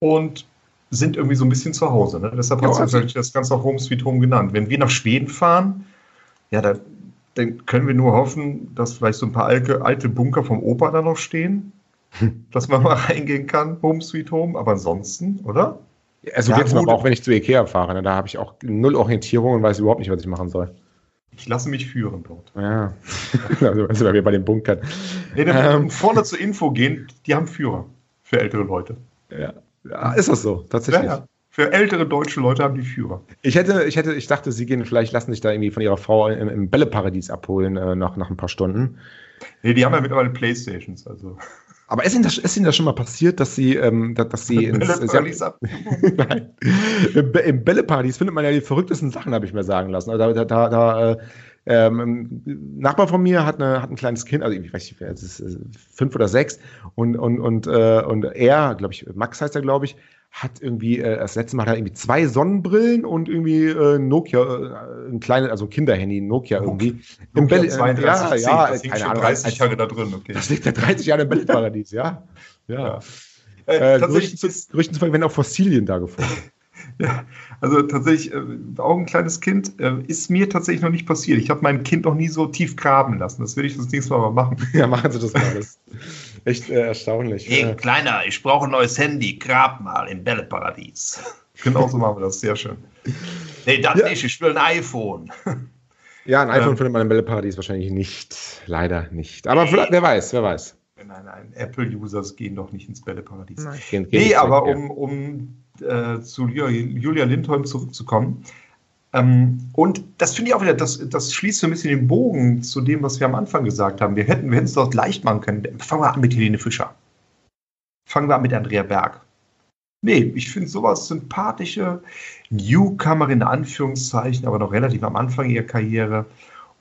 und sind irgendwie so ein bisschen zu Hause. Ne? Deshalb ja, hat sich das Ganze auch Home Sweet Home genannt. Wenn wir nach Schweden fahren, ja, da dann können wir nur hoffen, dass vielleicht so ein paar alte, alte Bunker vom Opa da noch stehen, [LAUGHS] dass man mal reingehen kann, Home Sweet Home, aber ansonsten, oder? Also ja, jetzt aber auch, wenn ich zu Ikea fahre, ne, da habe ich auch null Orientierung und weiß überhaupt nicht, was ich machen soll. Ich lasse mich führen dort. Ja, [LAUGHS] also sind wir bei den Bunkern. Nee, dann ähm, vorne zur Info gehen, die haben Führer für ältere Leute. Ja, ja ist das so, tatsächlich. Ja, ja. Für ältere deutsche Leute haben die Führer. Ich hätte, ich hätte, ich dachte, sie gehen vielleicht, lassen sich da irgendwie von ihrer Frau im, im Bälleparadies abholen äh, nach, nach ein paar Stunden. Nee, die haben ja mittlerweile Playstations, also. Aber ist Ihnen, das, ist Ihnen das schon mal passiert, dass Sie, ähm, dass, dass Sie [LAUGHS] ins Bälleparadies [LAUGHS] Nein. Im, Im Bälleparadies findet man ja die verrücktesten Sachen, habe ich mir sagen lassen. Also da, da, da äh, ähm, ein Nachbar von mir hat, eine, hat ein kleines Kind, also ich weiß nicht, es ist äh, fünf oder sechs, und, und, und, äh, und er, glaube ich, Max heißt er, glaube ich, hat irgendwie, äh, das letzte Mal hat er irgendwie zwei Sonnenbrillen und irgendwie äh, Nokia, äh, ein kleines, also Kinderhandy, Nokia irgendwie. Nokia Im 32, ja, ja, das keine Ahnung. 30 Jahre da drin, okay. Das liegt da 30 Jahre im Bällparadies, ja. Ja. ja. Äh, äh, tatsächlich Gerüchten zufolge werden auch Fossilien da gefunden. [LAUGHS] Ja, also tatsächlich, äh, auch ein kleines Kind äh, ist mir tatsächlich noch nicht passiert. Ich habe mein Kind noch nie so tief graben lassen. Das will ich das nächste Mal mal machen. [LAUGHS] Ja, machen Sie das mal. Das ist echt äh, erstaunlich. Hey, Kleiner, ich brauche ein neues Handy. Grab mal im Bälleparadies. Genau so machen wir das. Sehr schön. Nee, das ja. nicht. Ich will ein iPhone. [LAUGHS] Ja, ein iPhone ähm, findet man im Bälleparadies wahrscheinlich nicht. Leider nicht. Aber nee. wer weiß, wer weiß. Nein, nein, Apple-Users gehen doch nicht ins Bälleparadies. Nein, gehen, gehen nee, aber um, um äh, zu Julia Lindholm zurückzukommen. Ähm, und das finde ich auch wieder, das, das schließt so ein bisschen den Bogen zu dem, was wir am Anfang gesagt haben. Wir hätten wir es dort leicht machen können. Fangen wir an mit Helene Fischer. Fangen wir an mit Andrea Berg. Nee, ich finde sowas sympathische Newcomer in Anführungszeichen, aber noch relativ am Anfang ihrer Karriere.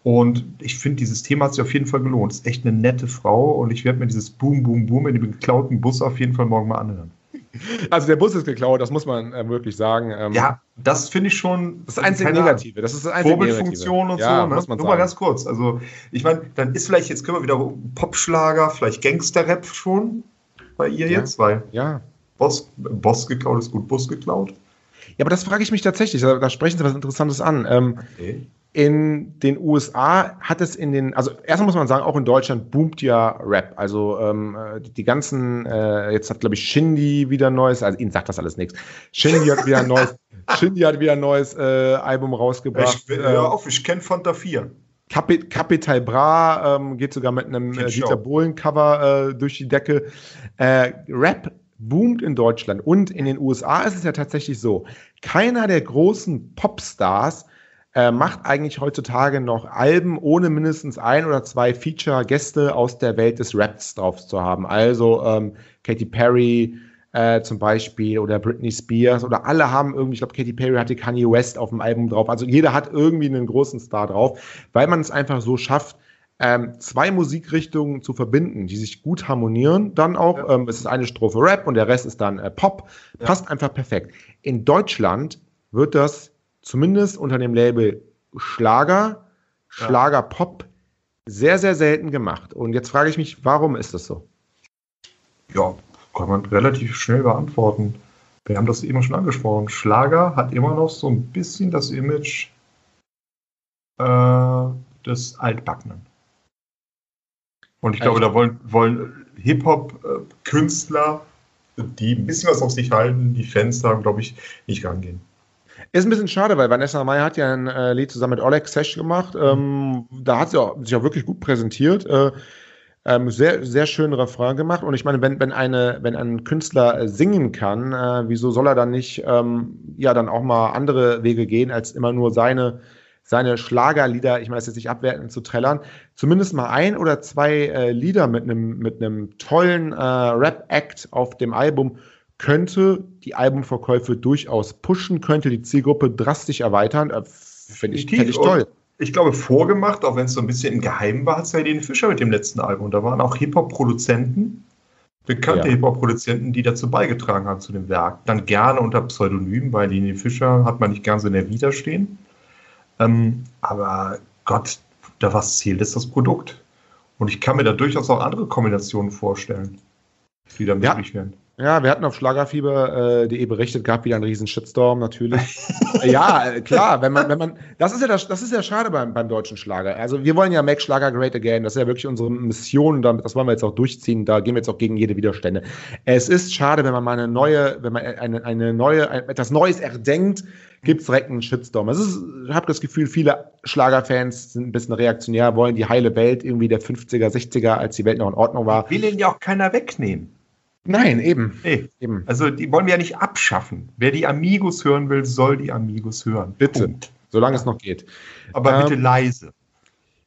Und ich finde, dieses Thema hat sich auf jeden Fall gelohnt. Ist echt eine nette Frau und ich werde mir dieses Boom, Boom, Boom in dem geklauten Bus auf jeden Fall morgen mal anhören. [LAUGHS] Also der Bus ist geklaut, das muss man äh, wirklich sagen. Ähm, ja, das finde ich schon. Das ist einzig Negative. Das ist das einzige Vorbildfunktion und ja, so. Ne? Muss man Nur sagen. mal ganz kurz. Also ich meine, dann ist vielleicht jetzt können wir wieder Popschlager, vielleicht Gangster-Rap schon bei ihr ja. jetzt, weil ja. Boss, Boss geklaut ist gut, Bus geklaut. Ja, aber das frage ich mich tatsächlich. Da, da sprechen Sie was Interessantes an. Ähm, okay. In den USA hat es in den, also erstmal muss man sagen, auch in Deutschland boomt ja Rap. Also ähm, die ganzen, äh, jetzt hat glaube ich Shindy wieder ein neues, also Ihnen sagt das alles nichts. Shindy hat wieder ein neues, [LAUGHS] Shindy hat wieder ein neues äh, Album rausgebracht. Ich, ja, ähm, auf, ich kenne Fanta 4. Capit Capital Bra ähm, geht sogar mit einem äh, Dieter Bohlen-Cover äh, durch die Decke. Äh, Rap boomt in Deutschland und in den USA ist es ja tatsächlich so. Keiner der großen Popstars äh, macht eigentlich heutzutage noch Alben, ohne mindestens ein oder zwei Feature-Gäste aus der Welt des Raps drauf zu haben. Also ähm, Katy Perry äh, zum Beispiel oder Britney Spears oder alle haben irgendwie, ich glaube, Katy Perry hatte Kanye West auf dem Album drauf. Also jeder hat irgendwie einen großen Star drauf, weil man es einfach so schafft, ähm, zwei Musikrichtungen zu verbinden, die sich gut harmonieren. Dann auch, ja. ähm, es ist eine Strophe Rap und der Rest ist dann äh, Pop. Ja. Passt einfach perfekt. In Deutschland wird das zumindest unter dem Label Schlager, Schlager Pop, sehr, sehr selten gemacht. Und jetzt frage ich mich, warum ist das so? Ja, kann man relativ schnell beantworten. Wir haben das immer schon angesprochen. Schlager hat immer noch so ein bisschen das Image äh, des Altbackenen. Und ich glaube, da wollen, wollen Hip-Hop-Künstler, die ein bisschen was auf sich halten, die Fans da, glaube ich, nicht rangehen. Ist ein bisschen schade, weil Vanessa Mai hat ja ein äh, Lied zusammen mit Oleg Sesh gemacht. Ähm, da hat sie auch, sich auch wirklich gut präsentiert. Äh, Ähm, sehr, sehr schönen Refrain gemacht. Und ich meine, wenn, wenn, eine, wenn ein Künstler äh, singen kann, äh, wieso soll er dann nicht ähm, ja dann auch mal andere Wege gehen, als immer nur seine, seine Schlagerlieder, ich meine, ist jetzt nicht abwertend zu trällern, zumindest mal ein oder zwei äh, Lieder mit einem mit einem tollen äh, Rap-Act auf dem Album könnte die Albumverkäufe durchaus pushen, könnte die Zielgruppe drastisch erweitern. Äh, Finde ich, find ich toll ich glaube, vorgemacht, auch wenn es so ein bisschen im Geheimen war, hat es ja den Fischer mit dem letzten Album. Da waren auch Hip-Hop-Produzenten, bekannte ja. Hip-Hop-Produzenten, die dazu beigetragen haben zu dem Werk. Dann gerne unter Pseudonym, weil die Fischer hat man nicht gern so in der Vita stehen. Ähm, aber Gott, da was zählt, ist das Produkt. Und ich kann mir da durchaus auch andere Kombinationen vorstellen, die da möglich ja. werden. Ja, wir hatten auf schlagerfieber.de äh, berichtet, gab wieder einen riesen Shitstorm natürlich. [LAUGHS] ja, äh, klar, wenn man, wenn man, das ist ja das, das ist ja schade beim, beim deutschen Schlager. Also wir wollen ja Make Schlager Great Again, das ist ja wirklich unsere Mission, das wollen wir jetzt auch durchziehen, da gehen wir jetzt auch gegen jede Widerstände. Es ist schade, wenn man mal eine neue, wenn man eine, eine neue, ein, etwas Neues erdenkt, gibt es direkt einen Shitstorm. Es ist, ich habe das Gefühl, viele Schlagerfans sind ein bisschen reaktionär, wollen die heile Welt irgendwie der 50er, 60er, als die Welt noch in Ordnung war. Will ihn ja auch keiner wegnehmen. Nein, eben. Nee. eben. Also die wollen wir ja nicht abschaffen. Wer die Amigos hören will, soll die Amigos hören. Bitte. Punkt. Solange es noch geht. Aber ähm, bitte leise.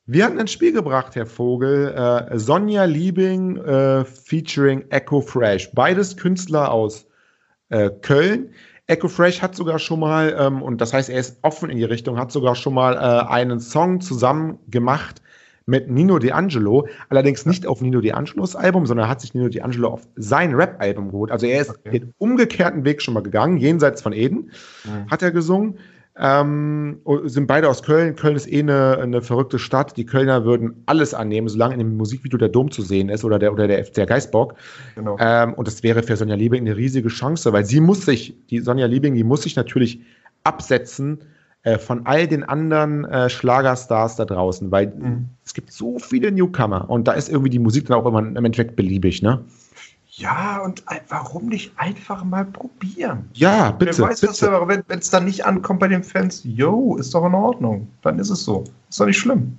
Wir hatten ins Spiel gebracht, Herr Vogel, äh, Sonja Liebing äh, featuring Echo Fresh. Beides Künstler aus äh, Köln. Echo Fresh hat sogar schon mal, ähm, und das heißt, er ist offen in die Richtung, hat sogar schon mal äh, einen Song zusammen gemacht mit Nino D'Angelo, allerdings nicht auf Nino D'Angelos Album, sondern hat sich Nino D'Angelo auf sein Rap-Album geholt. Also er ist okay. den umgekehrten Weg schon mal gegangen, jenseits von Eden, mhm. hat er gesungen. Ähm, sind beide aus Köln. Köln ist eh eine, eine, verrückte Stadt. Die Kölner würden alles annehmen, solange in dem Musikvideo der Dom zu sehen ist oder der, oder der, der Geistbock. Genau. Ähm, und das wäre für Sonja Liebing eine riesige Chance, weil sie muss sich, die Sonja Liebing, die muss sich natürlich absetzen äh, von all den anderen äh, Schlagerstars da draußen, weil mhm. es gibt so viele Newcomer und da ist irgendwie die Musik dann auch immer im Endeffekt beliebig, ne? Ja, und warum nicht einfach mal probieren? Ja, bitte. Wer weiß, bitte. wenn es dann nicht ankommt bei den Fans, yo, ist doch in Ordnung. Dann ist es so. Ist doch nicht schlimm.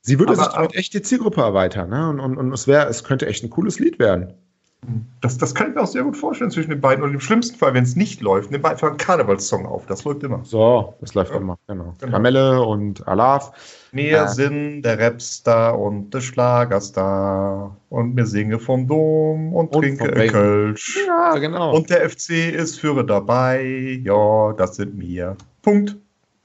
Sie würde aber, sich damit echt die Zielgruppe erweitern, ne? Und, und, und es wäre, es könnte echt ein cooles Lied werden. Das, das kann ich mir auch sehr gut vorstellen zwischen den beiden. Und im schlimmsten Fall, wenn es nicht läuft, nimm einfach einen Karnevalssong auf. Das läuft immer. So, das läuft ja. immer, genau. genau. Kamelle und Alaf. Wir äh. sind der Rapstar und der Schlagerstar. Und wir singen vom Dom und, und trinke Kölsch. Ja, genau. Und der FC ist Führer dabei. Ja, das sind wir. Punkt.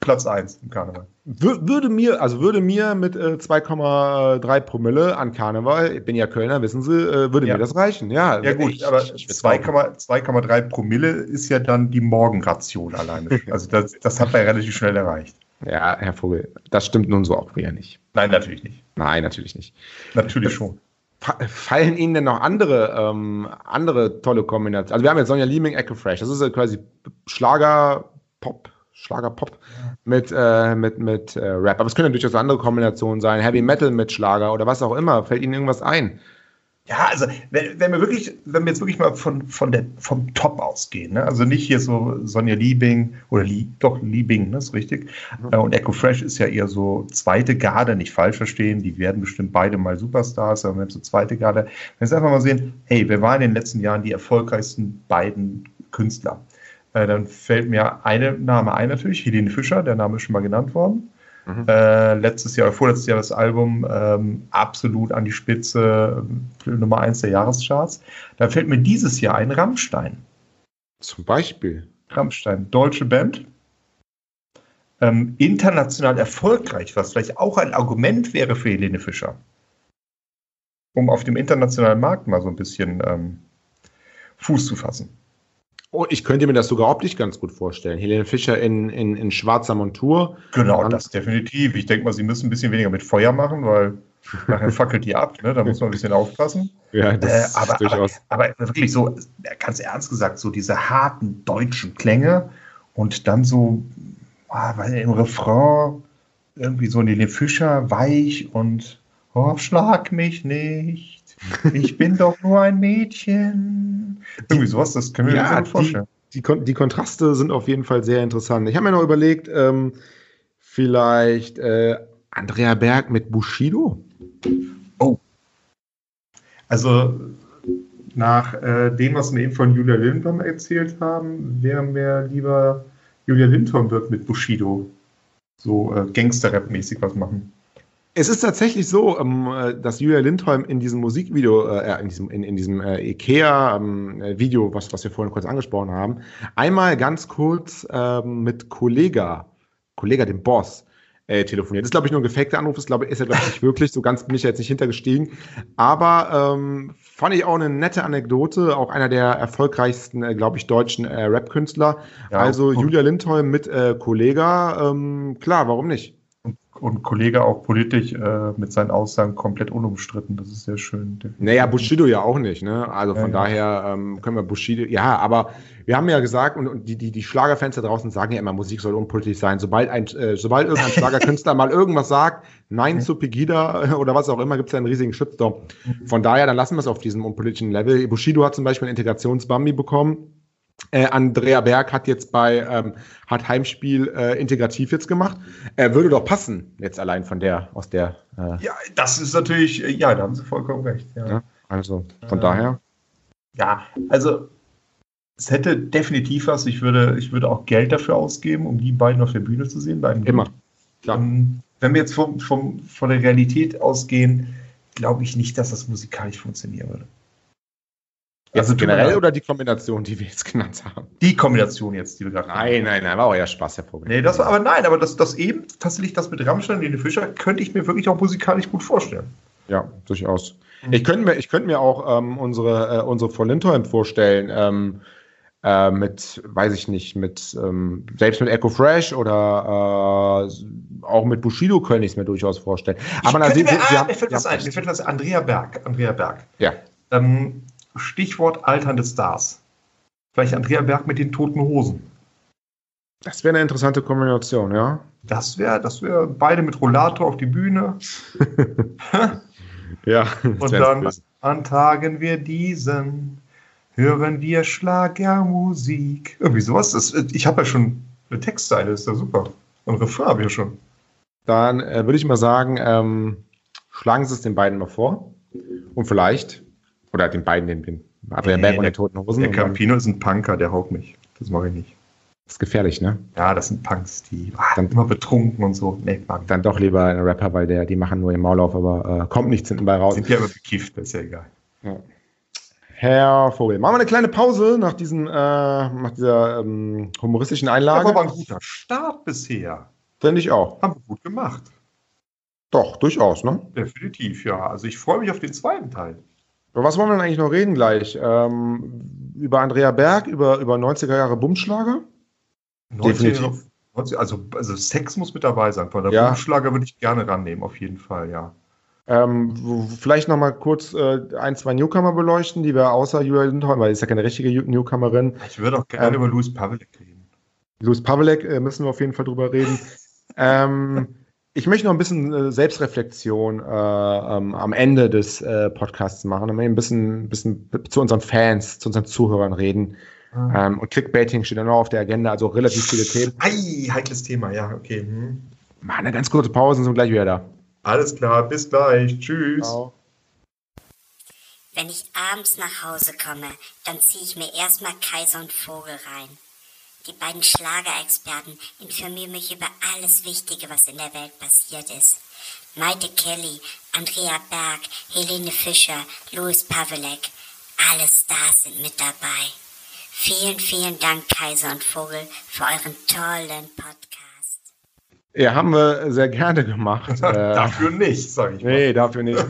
Platz 1 im Karneval. Würde mir, also würde mir mit äh, 2,3 Promille an Karneval, ich bin ja Kölner, wissen Sie, äh, würde ja. mir das reichen. Ja, ja gut, ich, aber 2,3 Promille ist ja dann die Morgenration alleine. [LAUGHS] also das, das hat man ja relativ schnell erreicht. Ja, Herr Vogel, das stimmt nun so auch wieder nicht. Nein, natürlich nicht. Nein, natürlich nicht. Natürlich schon. Fallen Ihnen denn noch andere, ähm, andere tolle Kombinationen? Also wir haben jetzt Sonja Lieming, Echo Fresh. Das ist ja quasi Schlager, Pop, Schlager-Pop ja. mit, äh, mit, mit äh, Rap. Aber es können durchaus andere Kombinationen sein. Heavy Metal mit Schlager oder was auch immer. Fällt Ihnen irgendwas ein? Ja, also wenn, wenn wir wirklich, wenn wir jetzt wirklich mal von, von der, vom Top ausgehen, ne? also nicht hier so Sonja Liebing oder Lie, doch Liebing, ne, ist richtig. Mhm. Äh, und Echo Fresh ist ja eher so zweite Garde, nicht falsch verstehen, die werden bestimmt beide mal Superstars, aber wir haben so zweite Garde. Wenn wir jetzt einfach mal sehen, hey, wer waren in den letzten Jahren die erfolgreichsten beiden Künstler? Äh, dann fällt mir eine Name ein natürlich, Helene Fischer, der Name ist schon mal genannt worden. Mhm. Äh, letztes Jahr, vorletztes Jahr das Album ähm, absolut an die Spitze, äh, Nummer 1 der Jahrescharts. Da fällt mir dieses Jahr ein Rammstein. Zum Beispiel. Rammstein, deutsche Band. Ähm, international erfolgreich, was vielleicht auch ein Argument wäre für Helene Fischer. Um auf dem internationalen Markt mal so ein bisschen ähm, Fuß zu fassen. Oh, ich könnte mir das sogar optisch ganz gut vorstellen. Helene Fischer in, in, in schwarzer Montur. Genau, das definitiv. Ich denke mal, sie müssen ein bisschen weniger mit Feuer machen, weil nachher [LAUGHS] fackelt die ab. Ne? Da muss man ein bisschen aufpassen. Ja, das äh, aber, durchaus. Aber, aber, wirklich so, ganz ernst gesagt, so diese harten deutschen Klänge und dann so ah, weil im Refrain irgendwie so Helene Fischer weich und oh, schlag mich nicht. Ich bin doch nur ein Mädchen. Irgendwie sowas, das können wir ja, uns vorstellen. Die, die, die, Kontraste sind auf jeden Fall sehr interessant. Ich habe mir noch überlegt, ähm, vielleicht äh, Andrea Berg mit Bushido. Oh. Also nach äh, dem, was wir eben von Julia Lindholm erzählt haben, wäre mir lieber Julia Lindholm wird mit Bushido so äh, Gangster-Rap-mäßig was machen. Es ist tatsächlich so, ähm, äh, dass Julia Lindholm in diesem Musikvideo, äh, in diesem, in, in diesem äh, IKEA-Video, ähm, was, was wir vorhin kurz angesprochen haben, einmal ganz kurz ähm, mit Kollega, Kollega, dem Boss, äh, telefoniert. Das ist, glaube ich, nur ein gefakter Anruf, ist, glaube ich, ist er, glaube ich, nicht wirklich. So ganz bin ich jetzt nicht hintergestiegen. Aber ähm, fand ich auch eine nette Anekdote, auch einer der erfolgreichsten, äh, glaube ich, deutschen äh, Rap-Künstler. Ja, also Julia Lindholm mit äh, Kollega, ähm, klar, warum nicht? Und Kollege auch politisch äh, mit seinen Aussagen komplett unumstritten. Das ist sehr schön. Naja, Bushido ja auch nicht, ne? Also von ja, daher ähm, können wir Bushido, ja, aber wir haben ja gesagt, und, und die, die, die Schlagerfans da draußen sagen ja immer, Musik soll unpolitisch sein. Sobald ein, äh, sobald irgendein [LAUGHS] Schlagerkünstler mal irgendwas sagt, Nein zu Pegida [LAUGHS] oder was auch immer, gibt es ja einen riesigen Shitstorm. Mhm. Von daher, dann lassen wir es auf diesem unpolitischen Level. Bushido hat zum Beispiel einen Integrationsbambi bekommen äh, Andrea Berg hat jetzt bei ähm, hat Heimspiel äh, integrativ jetzt gemacht. Er würde doch passen jetzt allein von der aus der. Äh, ja, das ist natürlich ja, da haben Sie vollkommen recht. Ja. ja also von daher. Ja, also es hätte definitiv was. Ich würde ich würde auch Geld dafür ausgeben, um die beiden auf der Bühne zu sehen. Beiden Immer. Ähm, wenn wir jetzt vom, vom, von der Realität ausgehen, glaube ich nicht, dass das musikalisch funktionieren würde. Also generell oder die Kombination, die wir jetzt genannt haben? Die Kombination jetzt, die wir gerade Nein, nein, nein, war auch ja Spaß, Herr Vogel. Nee, das war, aber nein, aber das, das eben, tatsächlich das mit Rammstein und Lene Fischer, könnte ich mir wirklich auch musikalisch gut vorstellen. Ja, durchaus. Mhm. Ich könnte mir, ich könnte mir auch ähm, unsere, äh, unsere Lindholm vorstellen, ähm, äh, mit, weiß ich nicht, mit, ähm, selbst mit Echo Fresh oder äh, auch mit Bushido könnte ich es mir durchaus vorstellen. Aber ich na, sie, mir, sie, ah, haben, mir fällt was ein, mir fällt was Andrea Berg, Andrea Berg. Ja. Ähm, Stichwort alternde Stars. Vielleicht Andrea Berg mit den toten Hosen. Das wäre eine interessante Kombination, ja. Das wäre, das wäre beide mit Rollator auf die Bühne. [LAUGHS] ja. Und dann böse. an Tagen wir diesen hören wir Schlagermusik. Irgendwie sowas. Das, ich habe ja schon eine Textzeile, ist ja super. Und Refrain habe ich ja schon. Dann äh, würde ich mal sagen, ähm, schlagen Sie es den beiden mal vor. Und vielleicht oder den beiden, den, den Adrian nee, Berg und den Toten Hosen. Der Campino ist ein Punker, der haut mich. Das mache ich nicht. Das ist gefährlich, ne? Ja, das sind Punks, die ah, dann, immer betrunken und so. Nee, dann doch lieber ein Rapper, weil der, die machen nur im Maul auf, aber äh, kommt nichts hinten bei raus. Sind ja immer bekifft, ist ja egal. Ja. Herr Vogel, machen wir eine kleine Pause nach, diesen, äh, nach dieser ähm, humoristischen Einlage. Das war aber ein guter Start bisher. Finde ich auch. Haben wir gut gemacht. Doch, durchaus, ne? Definitiv, ja. Also ich freue mich auf den zweiten Teil. Über was wollen wir denn eigentlich noch reden gleich? Ähm, über Andrea Berg, über, über 90er Jahre Bumschlager? Definitiv. Also, also Sex muss mit dabei sein. Von der ja. Bumschlager würde ich gerne rannehmen, auf jeden Fall, ja. Ähm, vielleicht noch mal kurz äh, ein, zwei Newcomer beleuchten, die wir außer Julia Lindholm, weil sie ist ja keine richtige Newcomerin. Ich würde auch gerne ähm, über Louis Pavelek reden. Louis Pavelek äh, müssen wir auf jeden Fall drüber reden. [LAUGHS] ähm, ich möchte noch ein bisschen äh, Selbstreflexion äh, ähm, am Ende des äh, Podcasts machen und ein bisschen, bisschen zu unseren Fans, zu unseren Zuhörern reden. Mhm. Ähm, und Clickbaiting steht ja noch auf der Agenda, also relativ viele Themen. Ei, heikles Thema, ja, okay. Hm. Mal eine ganz kurze Pause und sind gleich wieder da. Alles klar, bis gleich. Tschüss. Ciao. Wenn ich abends nach Hause komme, dann ziehe ich mir erstmal Kaiser und Vogel rein. Die beiden Schlagerexperten informieren mich über alles Wichtige, was in der Welt passiert ist. Maite Kelly, Andrea Berg, Helene Fischer, Louis Pavelek, alle Stars sind mit dabei. Vielen, vielen Dank, Kaiser und Vogel, für euren tollen Podcast. Ja, haben wir sehr gerne gemacht. [LAUGHS] Äh, dafür nicht, sage ich mal. Nee, dafür nicht.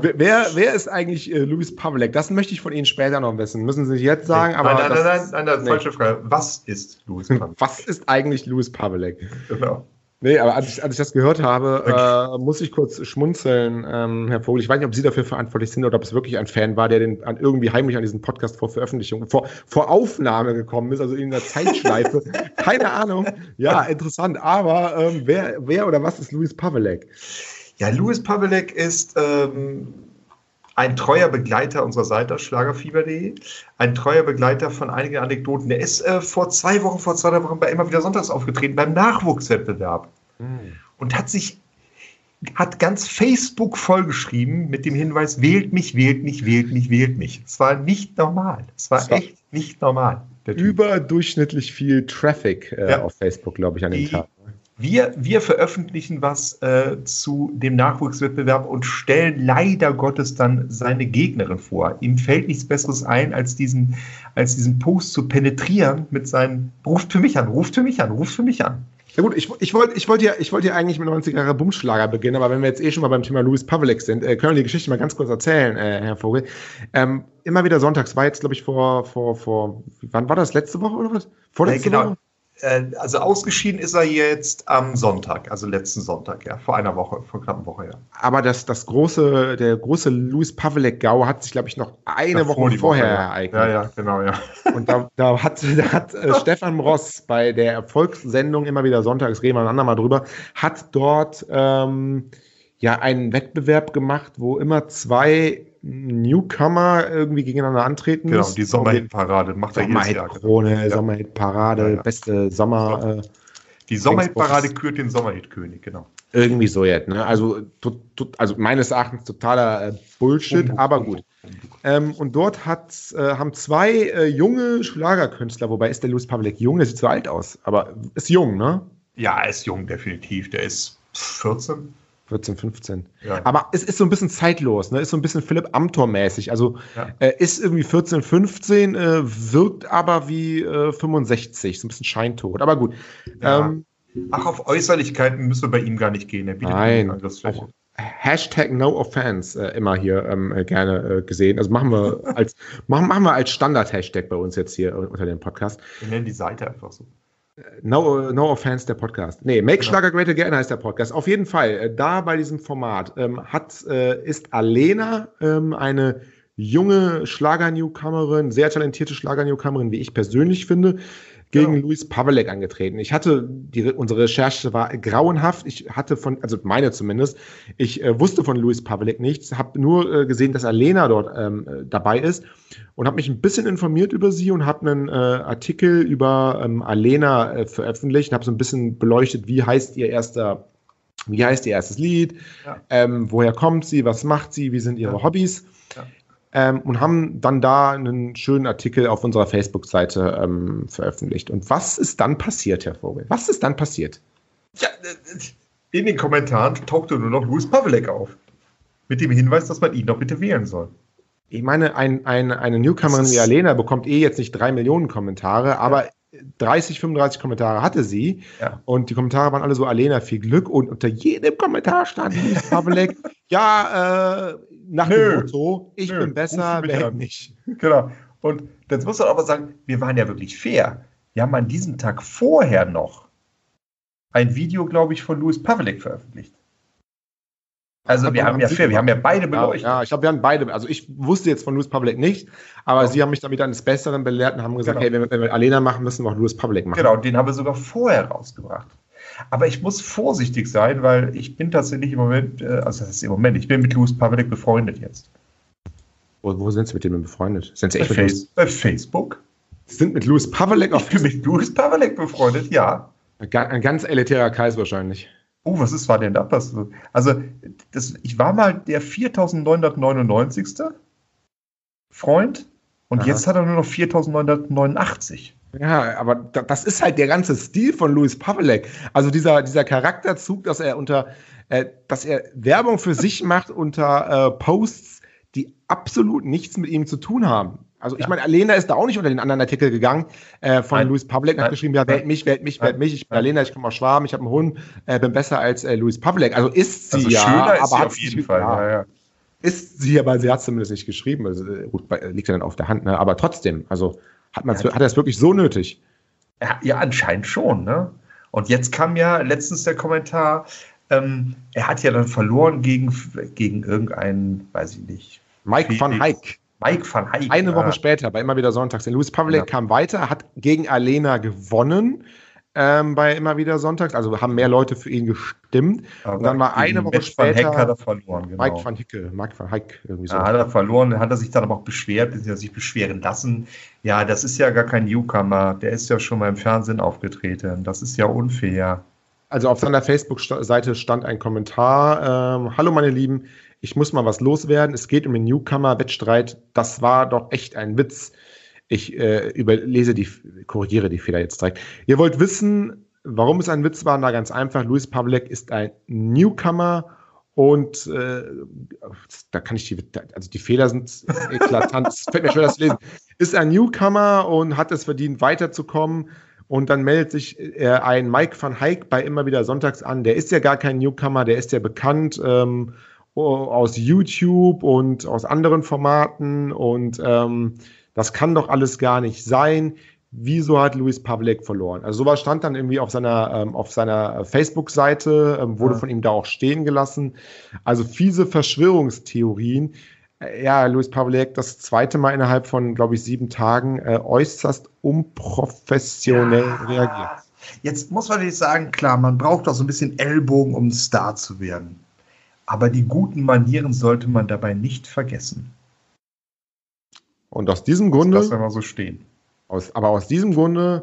wer, wer ist eigentlich äh, Louis Pavlek? Das möchte ich von Ihnen später noch wissen. Müssen Sie jetzt sagen, nee. aber. Nein, nein, nein, nein, nein, falsche Frage. Was ist Louis Pavlek? Was ist eigentlich Louis Pavlek? Genau. Nee, aber als ich, als ich das gehört habe, okay. äh, muss ich kurz schmunzeln, ähm, Herr Vogel. Ich weiß nicht, ob Sie dafür verantwortlich sind oder ob es wirklich ein Fan war, der den an, irgendwie heimlich an diesen Podcast vor Veröffentlichung, vor, vor Aufnahme gekommen ist, also in der Zeitschleife. [LAUGHS] Keine Ahnung. Ja, interessant. Aber ähm, wer, wer oder was ist Louis Pavelek? Ja, Louis Pavelek ist ähm, ein treuer Begleiter unserer Seite schlagerfieber.de, ein treuer Begleiter von einigen Anekdoten. Der ist äh, vor zwei Wochen, vor zwei Wochen bei immer wieder Sonntags aufgetreten beim Nachwuchswettbewerb mhm. und hat sich hat ganz Facebook vollgeschrieben mit dem Hinweis, wählt mich, wählt mich, wählt mich, wählt mich. Es war nicht normal. Es war, war echt nicht normal. Überdurchschnittlich viel Traffic äh, ja. auf Facebook, glaube ich, an dem Tag. Wir, wir veröffentlichen was äh, zu dem Nachwuchswettbewerb und stellen leider Gottes dann seine Gegnerin vor. Ihm fällt nichts Besseres ein, als diesen, als diesen Post zu penetrieren mit seinem Ruft für mich an, ruft für mich an, ruft für mich an. Ja gut, ich, ich wollte ich wollt ja, wollt ja eigentlich mit 90er Jahre Bumschlager beginnen, aber wenn wir jetzt eh schon mal beim Thema Louis Pavlik sind, äh, können wir die Geschichte mal ganz kurz erzählen, äh, Herr Vogel. Ähm, immer wieder sonntags, war jetzt glaube ich vor, vor, vor, wann war das, letzte Woche oder was? Vorletzte ja, genau. Woche? Äh, also ausgeschieden ist er jetzt am Sonntag, also letzten Sonntag, ja, vor einer Woche, vor knapp einer Woche, ja. Aber das, das große, der große Louis Pavelek-Gau hat sich, glaube ich, noch eine Davor Woche vorher Woche, ereignet. Ja, ja, genau, ja. Und da, da hat, da hat äh, [LAUGHS] Stefan Ross bei der Erfolgssendung immer wieder sonntags, reden wir ein andermal drüber, hat dort ähm, ja einen Wettbewerb gemacht, wo immer zwei Newcomer irgendwie gegeneinander antreten Genau, die Sommerhitparade macht er jedes Jahr. Krone, ja. Sommerhitparade, ja, ja. beste Sommer. Äh, die Sommerhitparade kürt den Sommerhitkönig, genau. Irgendwie so jetzt, ne? Also, also meines Erachtens totaler äh, Bullshit, Umbug, aber gut. Ähm, und dort hat, äh, haben zwei äh, junge Schlagerkünstler, wobei ist der Louis Pavlik jung, der sieht so alt aus, aber ist jung, ne? Ja, er ist jung, definitiv. Der ist 14. 14, 15. Ja. Aber es ist so ein bisschen zeitlos, ne? Ist so ein bisschen Philipp Amthor-mäßig. Also ja. äh, ist irgendwie 14, 15, äh, wirkt aber wie äh, 65, so ein bisschen scheintot. Aber gut. Ja. Ähm, Ach, auf Äußerlichkeiten müssen wir bei ihm gar nicht gehen. Er nein. Hashtag No Offense äh, immer hier ähm, äh, gerne äh, gesehen. Also machen wir [LAUGHS] als machen, machen wir als Standard-Hashtag bei uns jetzt hier unter dem Podcast. Wir nennen die Seite einfach so. No, no Offense, der Podcast. Nee, Make genau. Schlager Great Again heißt der Podcast. Auf jeden Fall, äh, da bei diesem Format ähm, hat, äh, ist Alena ähm, eine junge Schlager-Newcomerin, sehr talentierte Schlager-Newcomerin, wie ich persönlich finde, gegen ja. Luis Pavelek angetreten. Ich hatte, die, unsere Recherche war grauenhaft. Ich hatte von, also meine zumindest, ich äh, wusste von Luis Pavelek nichts, habe nur äh, gesehen, dass Alena dort ähm, äh, dabei ist und habe mich ein bisschen informiert über sie und habe einen äh, Artikel über ähm, Alena äh, veröffentlicht und habe so ein bisschen beleuchtet, wie heißt ihr erster wie heißt ihr erstes Lied, ja. ähm, woher kommt sie, was macht sie, wie sind ihre ja. Hobbys ähm, und haben dann da einen schönen Artikel auf unserer Facebook-Seite ähm, veröffentlicht. Und was ist dann passiert, Herr Vogel? Was ist dann passiert? Ja, in den Kommentaren tauchte nur noch Louis Pavelek auf. Mit dem Hinweis, dass man ihn doch bitte wählen soll. Ich meine, ein, ein, eine Newcomerin wie Alena bekommt eh jetzt nicht drei Millionen Kommentare, aber ja. 30, 35 Kommentare hatte sie. Ja. Und die Kommentare waren alle so, Alena, viel Glück. Und unter jedem Kommentar stand Louis Pavelek, [LAUGHS] ja, äh, nach nö, dem Motto, ich nö, bin besser, wer nicht. [LAUGHS] Genau. Und jetzt muss man aber sagen, wir waren ja wirklich fair. Wir haben an diesem Tag vorher noch ein Video, glaube ich, von Louis Pavlik veröffentlicht. Also wir haben ja fair, wir haben ja beide beleuchtet. Ja, ja ich glaube, wir haben beide, also ich wusste jetzt von Louis Pavlik nicht, aber ja. sie haben mich damit eines Besseren belehrt und haben gesagt, genau. hey, wenn wir, wenn wir Alena machen, müssen wir auch Louis Pavlik machen. Genau, den haben wir sogar vorher rausgebracht. Aber ich muss vorsichtig sein, weil ich bin tatsächlich im Moment, äh, also das ist im Moment, ich bin mit Louis Pavlik befreundet jetzt. Wo, wo, sind Sie mit dem befreundet? Sind Sie echt bei, mit Face bei Facebook? Sie sind mit Louis Pavlik auf Ich bin mit Louis Pavlik befreundet, ja. Ein ganz elitärer Kreis wahrscheinlich. Oh, was ist, war denn da passiert? Also, das, ich war mal der 4999. Freund und Aha. jetzt hat er nur noch 4989. Ja, aber das ist halt der ganze Stil von Louis Pavelek. Also dieser, dieser Charakterzug, dass er unter, äh, dass er Werbung für sich [LAUGHS] macht unter äh, Posts, die absolut nichts mit ihm zu tun haben. Also ich ja. meine, Alena ist da auch nicht unter den anderen Artikel gegangen äh, von Nein. Louis Pavlek, hat geschrieben, ja, wählt mich, wählt mich, wählt mich, ich bin Alena, ich komme aus Schwaben, ich habe einen Hund, äh, bin besser als äh, Louis Pavlek. Also ist sie also ja, ist aber sie auf jeden Fall. Ja, ja. Ist sie, aber sie hat zumindest nicht geschrieben. Also, äh, gut, liegt ja dann auf der Hand, ne? aber trotzdem, also hat, man's, ja, hat er es wirklich so nötig? Ja, ja, anscheinend schon. Ne? Und jetzt kam ja letztens der Kommentar, ähm, er hat ja dann verloren gegen, gegen irgendeinen, weiß ich nicht. Mike van Heijk. Mike van Heijk. Eine Woche später, bei immer wieder Sonntags. Louis Pavlik ja. kam weiter, hat gegen Alena gewonnen ähm, bei immer wieder Sonntags. Also haben mehr Leute für ihn gestimmt. Aber und dann war eine Woche Match später. Van hat er verloren, genau. Mike van Hicke, Mike van Heik, irgendwie so. Ja, hat er verloren, hat er sich dann aber auch beschwert, hat sich beschweren lassen. Ja, das ist ja gar kein Newcomer, der ist ja schon mal im Fernsehen aufgetreten. Das ist ja unfair. Also auf seiner Facebook-Seite stand ein Kommentar. Ähm, Hallo meine Lieben, ich muss mal was loswerden. Es geht um den Newcomer-Wettstreit. Das war doch echt ein Witz. Ich äh, überlese die, korrigiere die Fehler jetzt direkt. Ihr wollt wissen, warum es ein Witz war? Na, ganz einfach. Luis Pavlek ist ein Newcomer und äh, da kann ich die, also die Fehler sind [LAUGHS] eklatant. es fällt mir schwer, das zu lesen. Ist ein Newcomer und hat es verdient, weiterzukommen. Und dann meldet sich äh, ein Mike van Heik bei immer wieder sonntags an. Der ist ja gar kein Newcomer, der ist ja bekannt ähm, aus YouTube und aus anderen Formaten. Und ähm, das kann doch alles gar nicht sein. Wieso hat Luis Pavlek verloren? Also sowas stand dann irgendwie auf seiner, ähm, auf seiner Facebook-Seite, ähm, wurde ja. von ihm da auch stehen gelassen. Also fiese Verschwörungstheorien. Äh, ja, Luis Pavlek das zweite Mal innerhalb von, glaube ich, sieben Tagen äh, äußerst unprofessionell ja. reagiert. Jetzt muss man nicht sagen, klar, man braucht auch so ein bisschen Ellbogen, um Star zu werden. Aber die guten Manieren sollte man dabei nicht vergessen. Und aus diesem Grunde. Das mal so stehen. Aus, aber aus diesem Grunde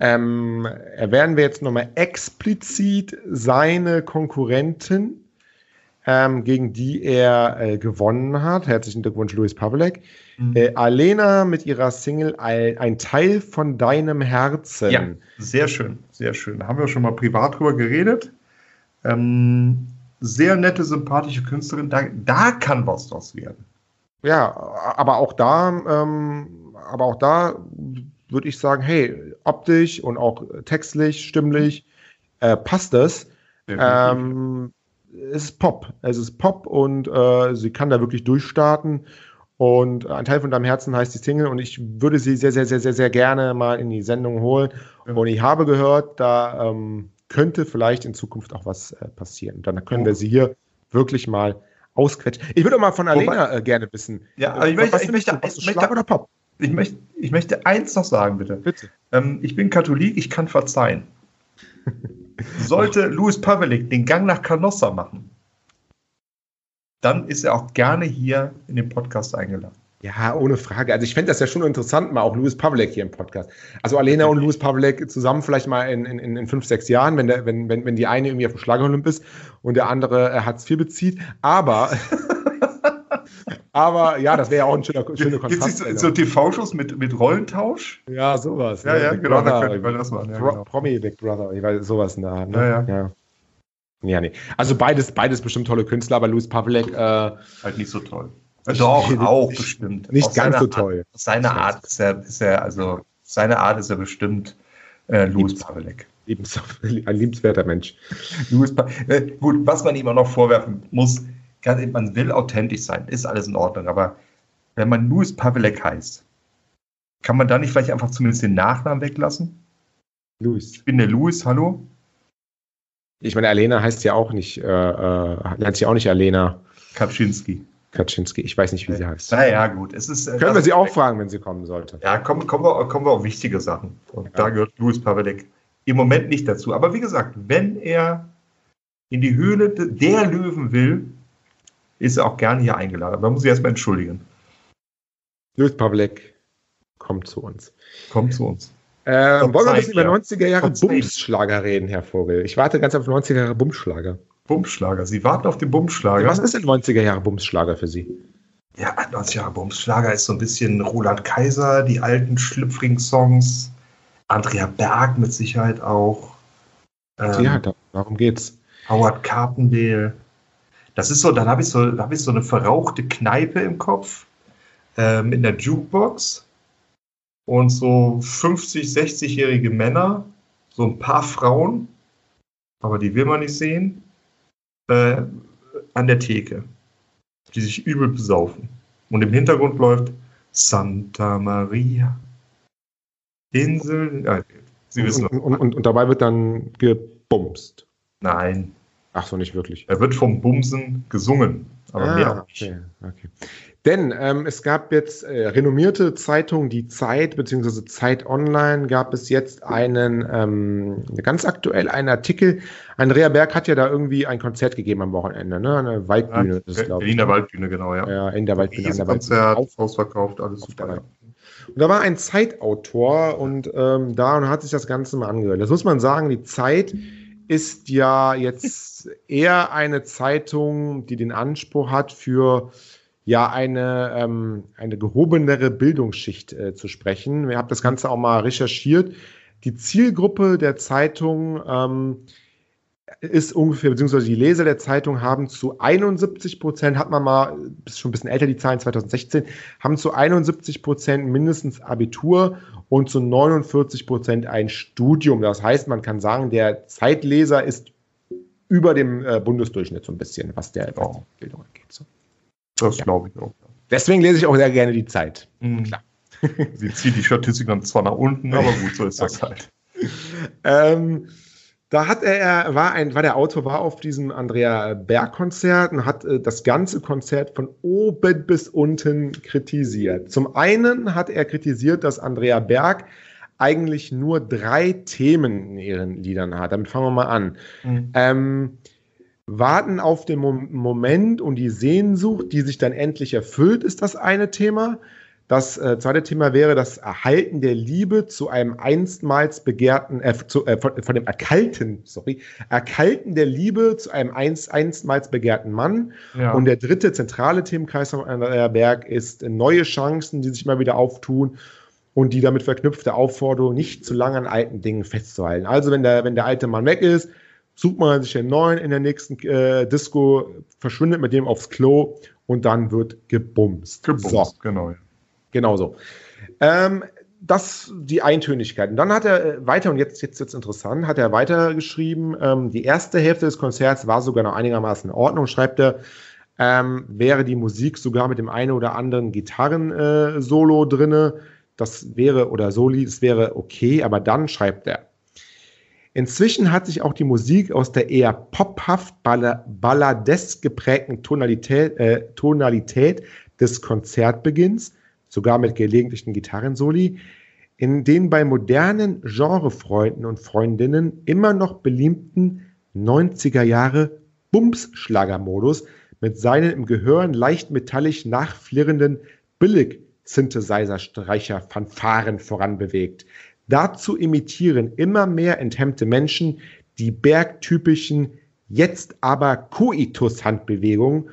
ähm, werden wir jetzt nochmal explizit seine Konkurrentin, ähm, gegen die er äh, gewonnen hat. Herzlichen Glückwunsch, Luis Pavlek. Mhm. Äh, Alena mit ihrer Single ein, ein, Teil von deinem Herzen. Ja, sehr schön, sehr schön. Da haben wir schon mal privat drüber geredet. Ähm, sehr nette, sympathische Künstlerin. Da, da kann was draus werden. Ja, aber auch da, ähm, aber auch da würde ich sagen, hey, optisch und auch textlich, stimmlich äh, passt das. Ähm, es ist Pop. Es ist Pop und äh, sie kann da wirklich durchstarten. Und ein Teil von deinem Herzen heißt die Single und ich würde sie sehr, sehr, sehr, sehr, sehr gerne mal in die Sendung holen. Und ich habe gehört, da ähm, könnte vielleicht in Zukunft auch was äh, passieren. Dann können oh. wir sie hier wirklich mal ausquetschen. Ich würde mal von Alena äh, gerne wissen. Ja, aber ich möchte, ich möchte, du, ich möchte, oder Pop? Ich möchte, ich möchte eins noch sagen, bitte. Bitte. Ähm, ich bin Katholik, ich kann verzeihen. [LAUGHS] Sollte Louis Pavelik den Gang nach Canossa machen, dann ist er auch gerne hier in den Podcast eingeladen. Ja, ohne Frage. Also ich fände das ja schon interessant, mal auch Louis Pavlek hier im Podcast. Also Alena und Louis Pavlek zusammen vielleicht mal in, in, in fünf, sechs Jahren, wenn, der, wenn, wenn, wenn die eine irgendwie auf dem Schlagerolymp ist und der andere äh, Hartz IV bezieht. Aber, [LAUGHS] aber ja, das wäre ja auch ein schöner, schöner Kontrast. Gibt es so, so TV-Shows mit, mit Rollentausch? Ja, sowas. Ja, ja, ja genau, Brother, da könnte das machen. Ja, genau. Promi Big Brother, ich weiß, sowas in der Art. Ne? Ja, ja. ja. Ja, nee. Also beides, beides bestimmt tolle Künstler, aber Louis Pavlek. Äh, halt nicht so toll. Doch, auch bestimmt. Nicht Aus ganz so toll. Art, seine Art ist er, ist er, also seine Art ist er bestimmt äh, Louis Pavelek. [LAUGHS] Ein liebenswerter Mensch. Louis pa äh, gut, was man ihm auch noch vorwerfen muss, kann, man will authentisch sein, ist alles in Ordnung, aber wenn man Louis Pavelek heißt, kann man da nicht vielleicht einfach zumindest den Nachnamen weglassen? Louis. Ich bin der Louis, hallo? Ich meine, Alena heißt ja auch nicht, äh, äh, nennt sich auch nicht Alena. Kaczynski. Kaczynski. Ich weiß nicht, wie sie heißt. Naja, gut. Es ist, äh, Können wir sie auch fragen, wenn sie kommen sollte. Ja, kommen, kommen, wir, kommen wir auf wichtige Sachen. Und ja. da gehört Louis Pavelek im Moment nicht dazu. Aber wie gesagt, wenn er in die Höhle der Löwen will, ist er auch gerne hier eingeladen. Aber muss ich erstmal entschuldigen. Louis Pavelek kommt zu uns. Kommt zu uns. Ähm, wollen wir ein bisschen über 90er Jahre Bumsschlager reden, Herr Vogel? Ich warte ganz auf 90er Jahre Bumsschlager. Bumsschlager. Sie warten auf den Bumsschlager. Was ist denn 90er Jahre Bumsschlager für Sie? Ja, 90er Jahre Bumsschlager ist so ein bisschen Roland Kaiser, die alten Schlüpfring-Songs. Andrea Berg mit Sicherheit auch. Ähm, ja, darum geht's. Howard Carpendale. Das ist so, dann habe ich so, da habe ich so eine verrauchte Kneipe im Kopf ähm, in der Jukebox und so 50, 60-jährige Männer, so ein paar Frauen, aber die will man nicht sehen äh, an der Theke, die sich übel besaufen. Und im Hintergrund läuft Santa Maria. Insel. Ja, Sie wissen und, und, und, und, dabei wird dann gebumst. Nein. Ach so, nicht wirklich. Er wird vom Bumsen gesungen, aber ah, mehr nicht. Okay, okay. Denn ähm, es gab jetzt äh, renommierte Zeitungen, die Zeit bzw. Zeit Online gab es jetzt einen ähm, ganz aktuell einen Artikel. Andrea Berg hat ja da irgendwie ein Konzert gegeben am Wochenende, ne? Eine Waldbühne. Ja, das, in der Waldbühne, genau, ja. Ja, in der Waldbühne. Ein Konzert, auf, ausverkauft, alles super. Und da war ein Zeitautor und ähm, da und hat sich das Ganze mal angehört. Das muss man sagen, die Zeit ist ja jetzt [LAUGHS] eher eine Zeitung, die den Anspruch hat, für ja eine, ähm, eine gehobenere Bildungsschicht äh, zu sprechen. Wir haben das Ganze auch mal recherchiert. Die Zielgruppe der Zeitung ähm, ist ungefähr, beziehungsweise die Leser der Zeitung haben zu 71 Prozent, hat man mal, ist schon ein bisschen älter die Zahlen, 2016, haben zu 71 Prozent mindestens Abitur und zu 49 Prozent ein Studium. Das heißt, man kann sagen, der Zeitleser ist über dem äh, Bundesdurchschnitt so ein bisschen, was der oh. Bildung angeht. So. Das ja. glaube ich auch. Deswegen lese ich auch sehr gerne die Zeit. Mhm. Klar. [LAUGHS] Sie zieht die Statistik dann zwar nach unten, aber gut, so ist das [LAUGHS] halt. ähm, da hat er, war ein, war der Autor, war auf diesem Andrea Berg-Konzert und hat äh, das ganze Konzert von oben bis unten kritisiert. Zum einen hat er kritisiert, dass Andrea Berg eigentlich nur drei Themen in ihren Liedern hat. Damit fangen wir mal an. Mhm. Ähm, warten auf den Moment und die Sehnsucht, die sich dann endlich erfüllt, ist das eine Thema. Das äh, zweite Thema wäre das Erhalten der Liebe zu einem einstmals begehrten, äh, zu, äh, von, von, dem Erkalten, sorry, Erkalten der Liebe zu einem einst, einstmals begehrten Mann. Ja. Und der dritte zentrale Themenkreis von Andrea Berg ist neue Chancen, die sich mal wieder auftun und die damit verknüpfte Aufforderung, nicht zu lange an alten Dingen festzuhalten. Also wenn der, wenn der alte Mann weg ist, sucht man sich einen neuen in der nächsten äh, Disco, verschwindet mit dem aufs Klo und dann wird gebumst. Gebumst, so. genau. Genau so. Ähm, das die Eintönigkeit. Und dann hat er äh, weiter, und jetzt, jetzt jetzt interessant, hat er weiter geschrieben, ähm, die erste Hälfte des Konzerts war sogar noch einigermaßen in Ordnung, schreibt er, ähm, wäre die Musik sogar mit dem einen oder anderen Gitarren-Solo äh, drinne. Das wäre, oder Soli, das wäre okay, aber dann schreibt er, Inzwischen hat sich auch die Musik aus der eher pophaft balladesk geprägten Tonalität, äh, Tonalität des Konzertbeginns sogar mit gelegentlichen Gitarrensoli, in den bei modernen Genrefreunden und Freundinnen immer noch beliebten 90er Jahre Bums-Schlagermodus mit seinen im Gehirn leicht metallisch nachflirrenden Billig-Synthesizer-Streicher-Fanfaren voranbewegt. Dazu imitieren immer mehr enthemmte Menschen die bergtypischen jetzt aber Koitus-Handbewegungen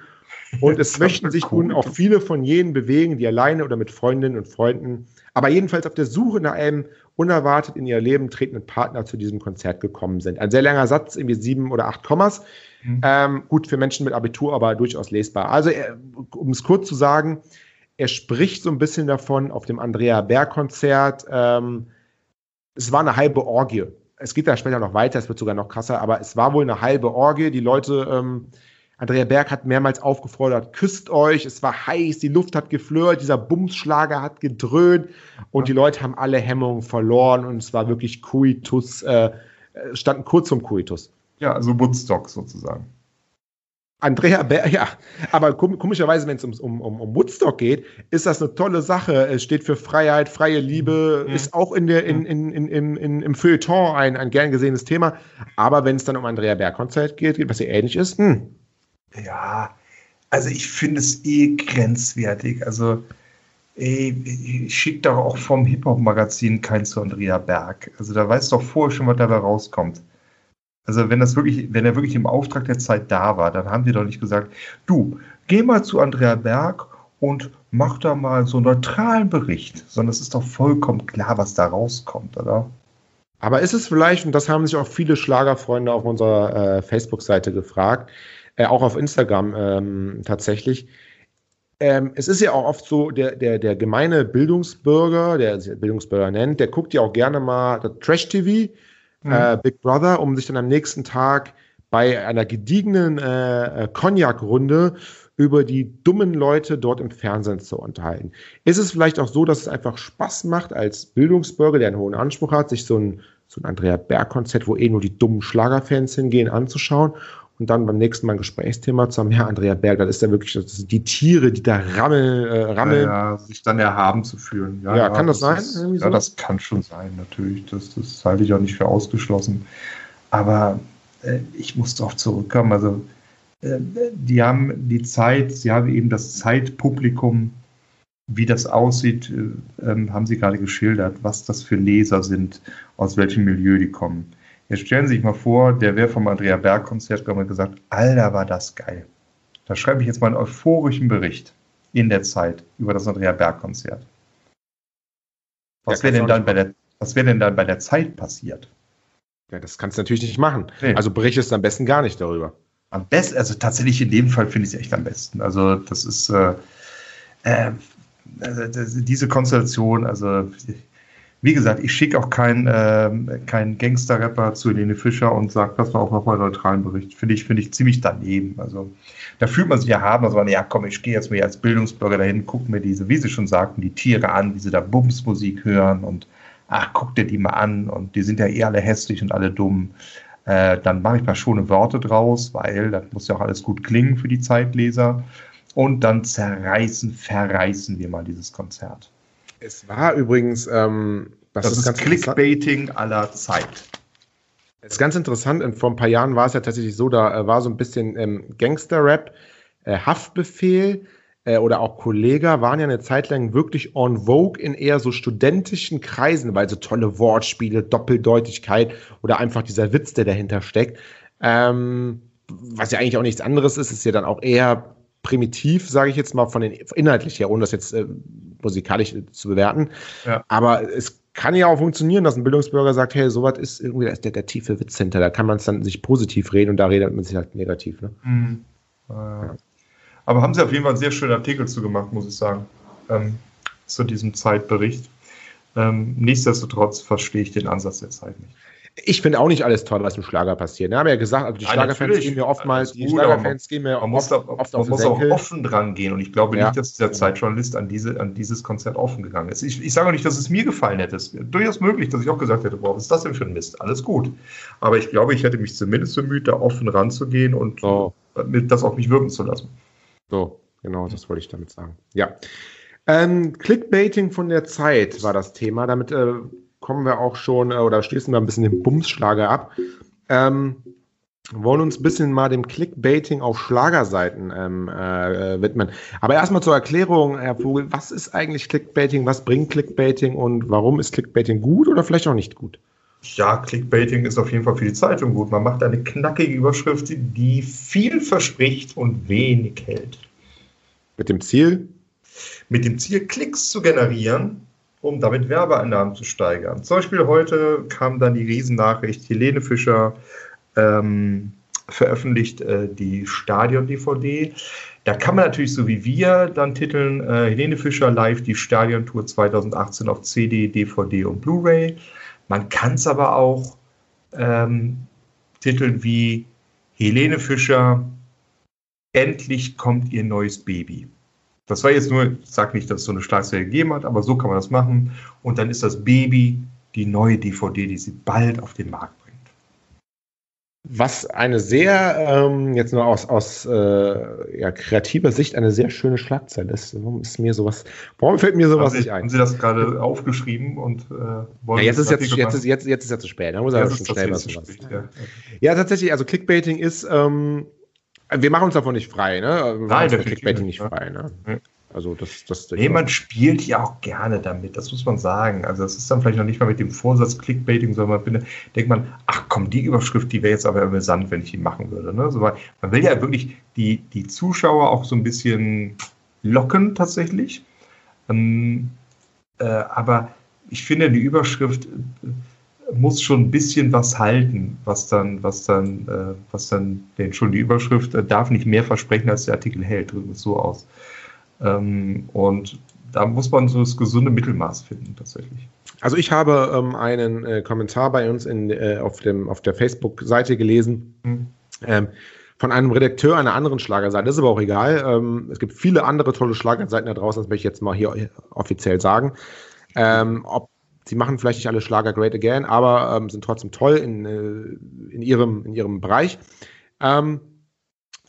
und es möchten sich nun auch viele von jenen bewegen, die alleine oder mit Freundinnen und Freunden, aber jedenfalls auf der Suche nach einem unerwartet in ihr Leben tretenden Partner zu diesem Konzert gekommen sind. Ein sehr langer Satz, irgendwie sieben oder acht Kommas. Mhm. Ähm, gut für Menschen mit Abitur, aber durchaus lesbar. Also, um es kurz zu sagen, er spricht so ein bisschen davon auf dem Andrea Berg-Konzert. Ähm, es war eine halbe Orgie. Es geht da später noch weiter, es wird sogar noch krasser, aber es war wohl eine halbe Orgie. Die Leute ähm, Andrea Berg hat mehrmals aufgefordert, küsst euch, es war heiß, die Luft hat geflirt, dieser Bumsschlager hat gedröhnt und die Leute haben alle Hemmungen verloren und es war wirklich Kuitus, äh, standen kurz vom Kuitus. Ja, also Woodstock sozusagen. Andrea Berg, ja, aber komischerweise, wenn es um, um, um Woodstock geht, ist das eine tolle Sache. Es steht für Freiheit, freie Liebe, mhm. ist auch in der, in, in, in, in, in, im Feuilleton ein, ein gern gesehenes Thema. Aber wenn es dann um Andrea Berg-Konzert geht, was ja ähnlich ist, hm, ja, also ich finde es eh grenzwertig. Also ey, ich schicke doch auch vom Hip-Hop-Magazin kein zu Andrea Berg. Also da weiß doch vorher schon, was dabei rauskommt. Also wenn das wirklich, wenn er wirklich im Auftrag der Zeit da war, dann haben die doch nicht gesagt, du, geh mal zu Andrea Berg und mach da mal so einen neutralen Bericht, sondern es ist doch vollkommen klar, was da rauskommt, oder? Aber ist es vielleicht, und das haben sich auch viele Schlagerfreunde auf unserer äh, Facebook-Seite gefragt, äh, auch auf Instagram ähm, tatsächlich. Ähm, es ist ja auch oft so, der, der, der gemeine Bildungsbürger, der sich Bildungsbürger nennt, der guckt ja auch gerne mal Trash-TV, mhm. äh, Big Brother, um sich dann am nächsten Tag bei einer gediegenen äh, äh, Cognac-Runde über die dummen Leute dort im Fernsehen zu unterhalten. Ist es vielleicht auch so, dass es einfach Spaß macht, als Bildungsbürger, der einen hohen Anspruch hat, sich so ein, so ein Andrea Berg-Konzert, wo eh nur die dummen Schlagerfans hingehen, anzuschauen? Und dann beim nächsten Mal ein Gesprächsthema zu haben, ja, Andrea Berg, das ist ja wirklich die Tiere, die da rammeln, äh, rammeln. Ja, ja, sich dann erhaben zu fühlen. Ja, ja kann das, das sein? Ist, ja, das kann schon sein, natürlich. Das, das halte ich auch nicht für ausgeschlossen. Aber äh, ich muss darauf zurückkommen. Also, äh, die haben die Zeit, sie haben eben das Zeitpublikum, wie das aussieht, äh, ähm, haben sie gerade geschildert, was das für Leser sind, aus welchem Milieu die kommen Jetzt stellen Sie sich mal vor, der wäre vom Andrea Berg-Konzert gekommen und gesagt, Alter, war das geil. Da schreibe ich jetzt mal einen euphorischen Bericht in der Zeit über das Andrea Berg-Konzert. Was Ja, wäre denn, du wäre denn dann bei der Zeit passiert? Ja, das kannst du natürlich nicht machen. Nee. Also berichtest am besten gar nicht darüber. Am besten, also tatsächlich in dem Fall finde ich es echt am besten. Also das ist äh, äh, also diese Konstellation, also wie gesagt, ich schicke auch keinen ähm, keinen Gangster-Rapper zu Helene Fischer und sage, pass mal auf, mach mal neutralen Bericht. Finde ich, finde ich ziemlich daneben. Also da fühlt man sich ja haben, also man, ja komm, ich gehe jetzt mal als Bildungsbürger dahin, guck mir diese, wie Sie schon sagten, die Tiere an, wie sie da Bumsmusik hören und ach, guck dir die mal an und die sind ja eh alle hässlich und alle dumm. Äh, dann mache ich mal schöne Worte draus, weil das muss ja auch alles gut klingen für die Zeitleser. Und dann zerreißen, verreißen wir mal dieses Konzert. Es war übrigens, ähm, Das, ist, ganz interessant. Clickbaiting aller Zeit. Es ist ganz interessant, vor ein paar Jahren war es ja tatsächlich so, da äh, war so ein bisschen ähm, Gangster-Rap, äh, Haftbefehl äh, oder auch Kollega waren ja eine Zeit lang wirklich on vogue in eher so studentischen Kreisen, weil so tolle Wortspiele, Doppeldeutigkeit oder einfach dieser Witz, der dahinter steckt. Ähm, was ja eigentlich auch nichts anderes ist, ist ja dann auch eher primitiv, sage ich jetzt mal, von den inhaltlich her, ohne das jetzt äh, musikalisch äh, zu bewerten. Ja. Aber es kann ja auch funktionieren, dass ein Bildungsbürger sagt, hey, sowas ist irgendwie, da ist der, der tiefe Witz hinter, da kann man es dann sich positiv reden und da redet man sich halt negativ. Ne? Mhm. Äh, Aber haben Sie auf jeden Fall einen sehr schönen Artikel zu gemacht, muss ich sagen, ähm, zu diesem Zeitbericht. Ähm, nichtsdestotrotz verstehe ich den Ansatz der Zeit nicht. Ich finde auch nicht alles toll, was im Schlager passiert. Wir haben ja gesagt, also die Nein, Schlagerfans gehen mir oftmals, die Schlagerfans gehen mir Man muss, oft, da, oft man muss auch offen dran gehen und ich glaube Ja. nicht, dass der Zeitjournalist an, diese, an dieses Konzert offen gegangen ist. Ich, ich sage auch nicht, dass es mir gefallen hätte. Es wäre durchaus möglich, dass ich auch gesagt hätte, boah, was ist das denn für ein Mist? Alles gut. Aber ich glaube, ich hätte mich zumindest bemüht, da offen ranzugehen und mit- das auf mich wirken zu lassen. So, genau, das wollte ich damit sagen. Ja. Ähm, Clickbaiting von der Zeit war das Thema. Damit äh, kommen wir auch schon äh, oder schließen wir ein bisschen den Bumsschlager ab. Ähm, wollen uns ein bisschen mal dem Clickbaiting auf Schlagerseiten ähm, äh, äh, widmen. Aber erstmal zur Erklärung, Herr Vogel, was ist eigentlich Clickbaiting? Was bringt Clickbaiting und warum ist Clickbaiting gut oder vielleicht auch nicht gut? Ja, Clickbaiting ist auf jeden Fall für die Zeitung gut. Man macht eine knackige Überschrift, die viel verspricht und wenig hält. Mit dem Ziel, Mit dem Ziel, Klicks zu generieren, um damit Werbeeinnahmen zu steigern. Zum Beispiel heute kam dann die Riesennachricht, Helene Fischer ähm, veröffentlicht äh, die Stadion-DVD. Da kann man natürlich so wie wir dann titeln, äh, Helene Fischer live die Stadiontour 2018 auf CD, DVD und Blu-ray. Man kann es aber auch ähm, titeln wie Helene Fischer, endlich kommt ihr neues Baby. Das war jetzt nur, ich sage nicht, dass es so eine Schlagzeile gegeben hat, aber so kann man das machen. Und dann ist das Baby die neue DVD, die sie bald auf den Markt bringt. Was eine sehr, ähm, jetzt nur aus, aus äh, ja, kreativer Sicht, eine sehr schöne Schlagzeile ist. Warum ist mir sowas, warum fällt mir sowas haben, nicht sie, ein? haben Sie das gerade aufgeschrieben und äh, wollen Ja, jetzt, ist das jetzt, jetzt, ist, jetzt, jetzt ist ja zu spät. Da muss Ja, schon schnell was spät, ja. Ja, tatsächlich, also Clickbaiting ist, ähm, wir machen uns davon nicht frei, ne? Wir von definitiv Clickbaiting nicht, ja. frei, ne? Also das, das Nee, man spielt ja auch gerne damit, das muss man sagen. Also das ist dann vielleicht noch nicht mal mit dem Vorsatz Clickbaiting, sondern man bin- denkt man, ach komm, die Überschrift, die wäre jetzt aber amüsant, wenn ich die machen würde. Ne? So, weil man will ja wirklich die, die Zuschauer auch so ein bisschen locken tatsächlich. Ähm, äh, aber ich finde, die Überschrift muss schon ein bisschen was halten, was dann, was dann, äh, was dann, denn schon die Überschrift äh, darf nicht mehr versprechen, als der Artikel hält, drücken es so aus. Ähm, und da muss man so das gesunde Mittelmaß finden, tatsächlich. Also ich habe ähm, einen äh, Kommentar bei uns in, äh, auf, dem, auf der Facebook-Seite gelesen Hm. ähm, von einem Redakteur einer anderen Schlagerseite. Das ist aber auch egal. Ähm, es gibt viele andere tolle Schlagerseiten da draußen, das möchte ich jetzt mal hier offiziell sagen. Ähm, ob sie machen vielleicht nicht alle Schlager great again, aber ähm, sind trotzdem toll in, äh, in, ihrem, in ihrem Bereich. Ähm,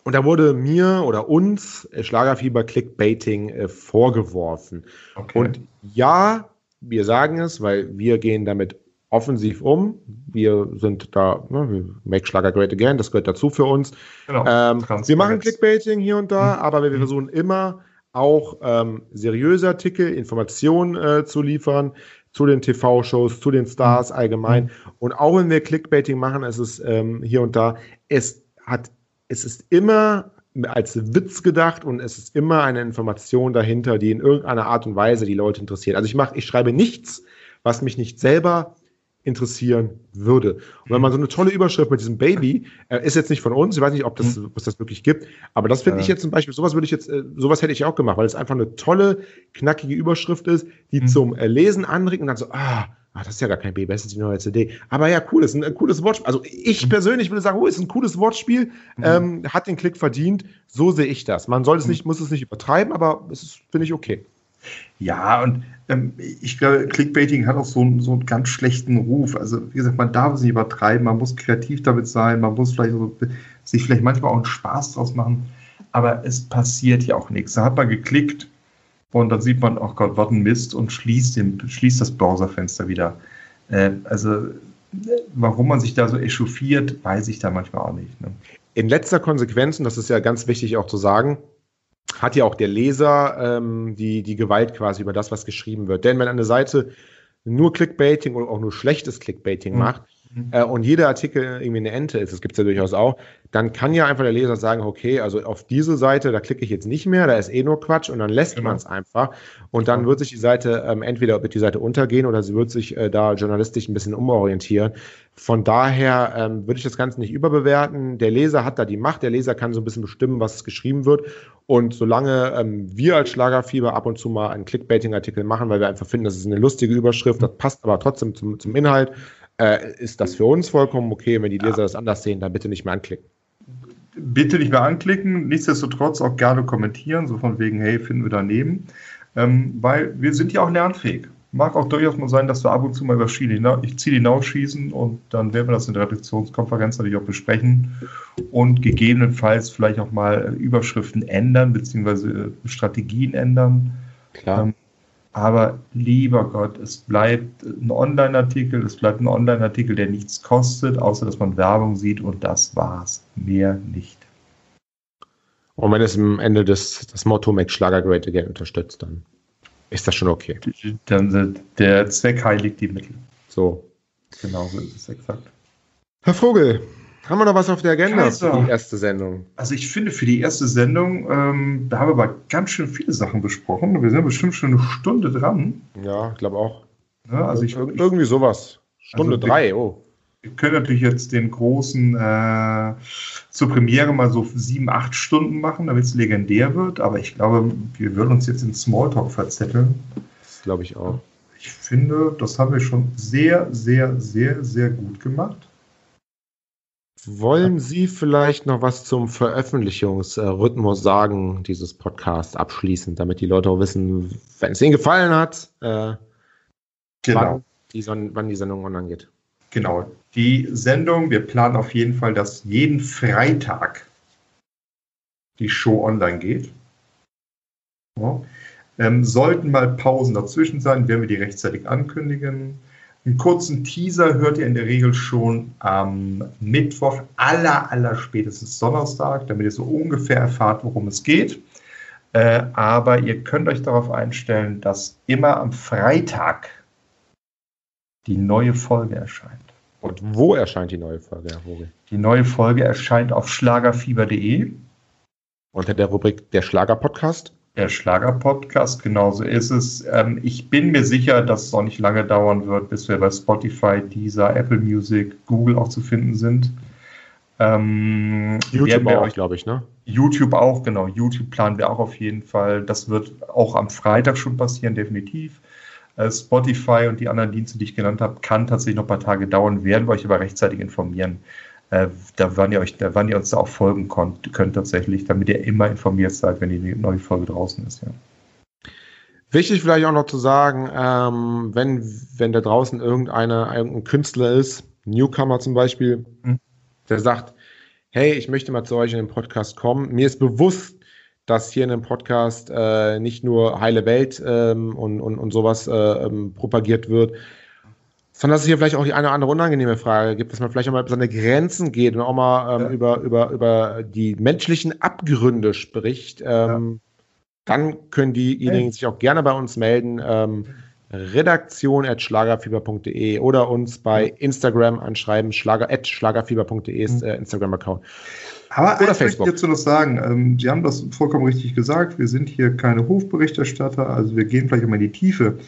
und da wurde mir oder uns äh, Schlagerfieber Clickbaiting äh, vorgeworfen. Okay. Und ja, wir sagen es, weil wir gehen damit offensiv um. Wir sind da, ne, make Schlager great again, das gehört dazu für uns. genau. Ähm, wir machen Clickbaiting hier und da, Mhm. aber wir versuchen immer auch ähm, seriöse Artikel, Informationen äh, zu liefern, zu den TV-Shows, zu den Stars mhm. allgemein. Und auch wenn wir Clickbaiting machen, ist es ähm, hier und da, es hat, es ist immer als Witz gedacht und es ist immer eine Information dahinter, die in irgendeiner Art und Weise die Leute interessiert. Also ich mache, ich schreibe nichts, was mich nicht selber interessieren würde. Und wenn man so eine tolle Überschrift mit diesem Baby, äh, ist jetzt nicht von uns, ich weiß nicht, ob das, was das wirklich gibt, aber das finde ja. ich jetzt zum Beispiel, sowas würde ich jetzt, äh, sowas hätte ich auch gemacht, weil es einfach eine tolle, knackige Überschrift ist, die mhm. zum äh, Lesen anregt und dann so, ah, Ah, das ist ja gar kein Baby, das ist die neue CD. Aber ja, cool, ist ein, ein cooles Wortspiel. Also ich mhm. persönlich würde sagen, oh, ist ein cooles Wortspiel, mhm. ähm, hat den Klick verdient. So sehe ich das. Man soll es mhm. nicht, muss es nicht übertreiben, aber es ist, finde ich, okay. Ja, und ähm, ich glaube, Clickbaiting hat auch so, so einen ganz schlechten Ruf. Also, wie gesagt, man darf es nicht übertreiben, man muss kreativ damit sein, man muss vielleicht so, sich vielleicht manchmal auch einen Spaß draus machen, aber es passiert ja auch nichts. Da hat man geklickt und dann sieht man, oh Gott, was ein Mist und schließt, den, schließt das Browserfenster wieder. Äh, also, warum man sich da so echauffiert, weiß ich da manchmal auch nicht. Ne? In letzter Konsequenz, und das ist ja ganz wichtig auch zu sagen, hat ja auch der Leser ähm, die, die Gewalt quasi über das, was geschrieben wird. Denn wenn eine Seite nur Clickbaiting oder auch nur schlechtes Clickbaiting mhm. macht. Äh, und jeder Artikel irgendwie eine Ente ist, das gibt es ja durchaus auch, dann kann ja einfach der Leser sagen, okay, also auf diese Seite, da klicke ich jetzt nicht mehr, da ist eh nur Quatsch und dann lässt genau. man es einfach und dann wird sich die Seite, ähm, entweder wird die Seite untergehen oder sie wird sich äh, da journalistisch ein bisschen umorientieren. Von daher ähm, würde ich das Ganze nicht überbewerten. Der Leser hat da die Macht, der Leser kann so ein bisschen bestimmen, was geschrieben wird und solange ähm, wir als Schlagerfieber ab und zu mal einen Clickbaiting-Artikel machen, weil wir einfach finden, das ist eine lustige Überschrift, das passt aber trotzdem zum, zum Inhalt, äh, ist das für uns vollkommen okay. Wenn die Leser ja. das anders sehen, dann bitte nicht mehr anklicken bitte nicht mehr anklicken, nichtsdestotrotz auch gerne kommentieren, so von wegen, hey, finden wir daneben, ähm, weil wir sind ja auch lernfähig. Mag auch durchaus mal sein, dass wir ab und zu mal über Ziel hinausschießen und dann werden wir das in der Redaktionskonferenz natürlich auch besprechen und gegebenenfalls vielleicht auch mal Überschriften ändern, beziehungsweise Strategien ändern. Klar. Ähm, aber lieber Gott, es bleibt ein Online-Artikel, es bleibt ein Online-Artikel, der nichts kostet, außer dass man Werbung sieht und das war's. Mehr nicht. Und wenn es am Ende des, das Motto Make Schlager Great Again unterstützt, dann ist das schon okay. Dann der Zweck heiligt die Mittel. So. Genau so ist es exakt. Herr Vogel, haben wir noch was auf der Agenda Kaiser. für die erste Sendung? Also ich finde, für die erste Sendung, ähm, da haben wir aber ganz schön viele Sachen besprochen. Wir sind bestimmt schon eine Stunde dran. Ja, ich glaube auch. Ja, also ich, Ir irgendwie sowas. Stunde also drei, oh. Wir können natürlich jetzt den großen äh, zur Premiere mal so sieben, acht Stunden machen, damit es legendär wird. Aber ich glaube, wir würden uns jetzt in Smalltalk verzetteln. Das glaube ich auch. Ich finde, das haben wir schon sehr, sehr, sehr, sehr gut gemacht. Wollen Sie vielleicht noch was zum Veröffentlichungsrhythmus sagen, dieses Podcast abschließend, damit die Leute auch wissen, wenn es Ihnen gefallen hat, äh, genau. wann, die wann die Sendung online geht? Genau. Die Sendung, wir planen auf jeden Fall, dass jeden Freitag die Show online geht. Ja. Ähm, sollten mal Pausen dazwischen sein, werden wir die rechtzeitig ankündigen. Einen kurzen Teaser hört ihr in der Regel schon am Mittwoch, aller, aller spätestens Donnerstag, damit ihr so ungefähr erfahrt, worum es geht. Äh, aber ihr könnt euch darauf einstellen, dass immer am Freitag die neue Folge erscheint. Und wo erscheint die neue Folge, Herr Vogel? Die neue Folge erscheint auf schlagerfieber.de. Unter der Rubrik Der Schlager-Podcast? Der Schlager-Podcast, genauso ist es. Ähm, ich bin mir sicher, dass es auch nicht lange dauern wird, bis wir bei Spotify, Deezer, Apple Music, Google auch zu finden sind. Ähm, YouTube auch, glaube ich, ne? YouTube auch, genau. YouTube planen wir auch auf jeden Fall. Das wird auch am Freitag schon passieren, definitiv. Äh, Spotify und die anderen Dienste, die ich genannt habe, kann tatsächlich noch ein paar Tage dauern, werden wir euch aber rechtzeitig informieren äh, da wann ihr euch, da, wann ihr uns da auch folgen könnt, könnt tatsächlich, damit ihr immer informiert seid, wenn die neue Folge draußen ist, ja. Wichtig vielleicht auch noch zu sagen, ähm, wenn, wenn da draußen irgendeine, irgendein Künstler ist, Newcomer zum Beispiel, mhm. der sagt, hey, ich möchte mal zu euch in den Podcast kommen. Mir ist bewusst, dass hier in dem Podcast äh, nicht nur heile Welt ähm, und, und, und sowas äh, ähm, propagiert wird, sondern dass es hier vielleicht auch die eine oder andere unangenehme Frage gibt, dass man vielleicht auch mal über seine Grenzen geht und auch mal ähm, ja. über, über, über die menschlichen Abgründe spricht. Ähm, ja. Dann können diejenigen sich auch gerne bei uns melden. Ähm, redaktion.schlagerfieber.de oder uns bei Instagram anschreiben. Schlager, schlagerfieber.de ist äh, Instagram-Account. Aber Oder möchte ich dazu noch sagen. Ähm, Sie haben das vollkommen richtig gesagt. Wir sind hier keine Hofberichterstatter, also wir gehen vielleicht immer in die Tiefe.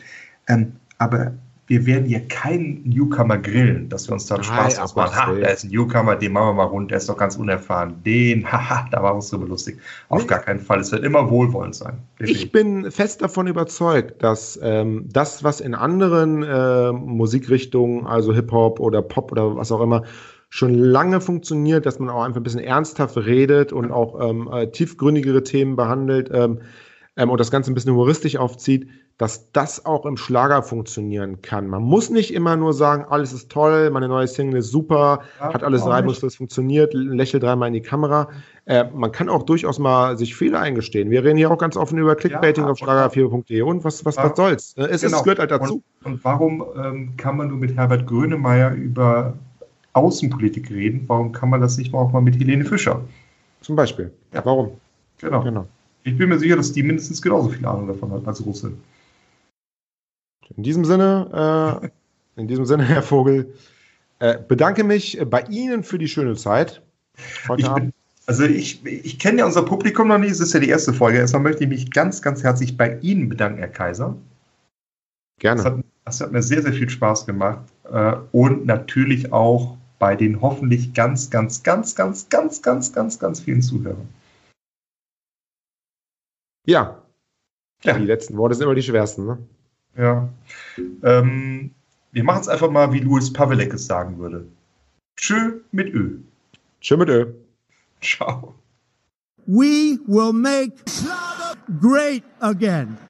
Ähm, aber wir werden hier keinen Newcomer grillen, dass wir uns dann Spaß ausmachen. Ha, da ist ein Newcomer, den machen wir mal rund, der ist doch ganz unerfahren. Den, [LAUGHS] haha, da war uns so lustig. Auf nee. gar keinen Fall. Es wird immer wohlwollend sein. Definitiv. Ich bin fest davon überzeugt, dass ähm, das, was in anderen äh, Musikrichtungen, also Hip-Hop oder Pop oder was auch immer, schon lange funktioniert, dass man auch einfach ein bisschen ernsthaft redet und auch ähm, äh, tiefgründigere Themen behandelt ähm, ähm, und das Ganze ein bisschen humoristisch aufzieht, dass das auch im Schlager funktionieren kann. Man muss nicht immer nur sagen, alles ist toll, meine neue Single ist super, ja, hat alles reibungslos funktioniert, lächelt dreimal in die Kamera. Äh, man kann auch durchaus mal sich Fehler eingestehen. Wir reden hier auch ganz offen über Clickbaiting ja, auf schlager4.de und was, was, ja, was soll's. Es, genau. es gehört halt dazu. Und, und warum ähm, kann man nur mit Herbert Grönemeyer über Außenpolitik reden? Warum kann man das nicht auch mal mit Helene Fischer? Zum Beispiel. Ja. Warum? Genau. genau. Ich bin mir sicher, dass die mindestens genauso viel Ahnung davon hat als Russe. In diesem Sinne, äh, in diesem Sinne, [LAUGHS] Herr Vogel, äh, bedanke mich bei Ihnen für die schöne Zeit heute ich Abend. Bin, also ich, ich kenne ja unser Publikum noch nicht, es ist ja die erste Folge. Erstmal möchte ich mich ganz, ganz herzlich bei Ihnen bedanken, Herr Kaiser. Gerne. Das hat, das hat mir sehr, sehr viel Spaß gemacht. Äh, und natürlich auch bei den hoffentlich ganz, ganz, ganz, ganz, ganz, ganz, ganz, ganz vielen Zuhörern. Ja. ja. Die letzten Worte sind immer die schwersten, ne? Ja. Ähm, wir machen es einfach mal, wie Louis Pavelek es sagen würde. Tschö mit Ö. Tschö mit Ö. Ciao. We will make great again.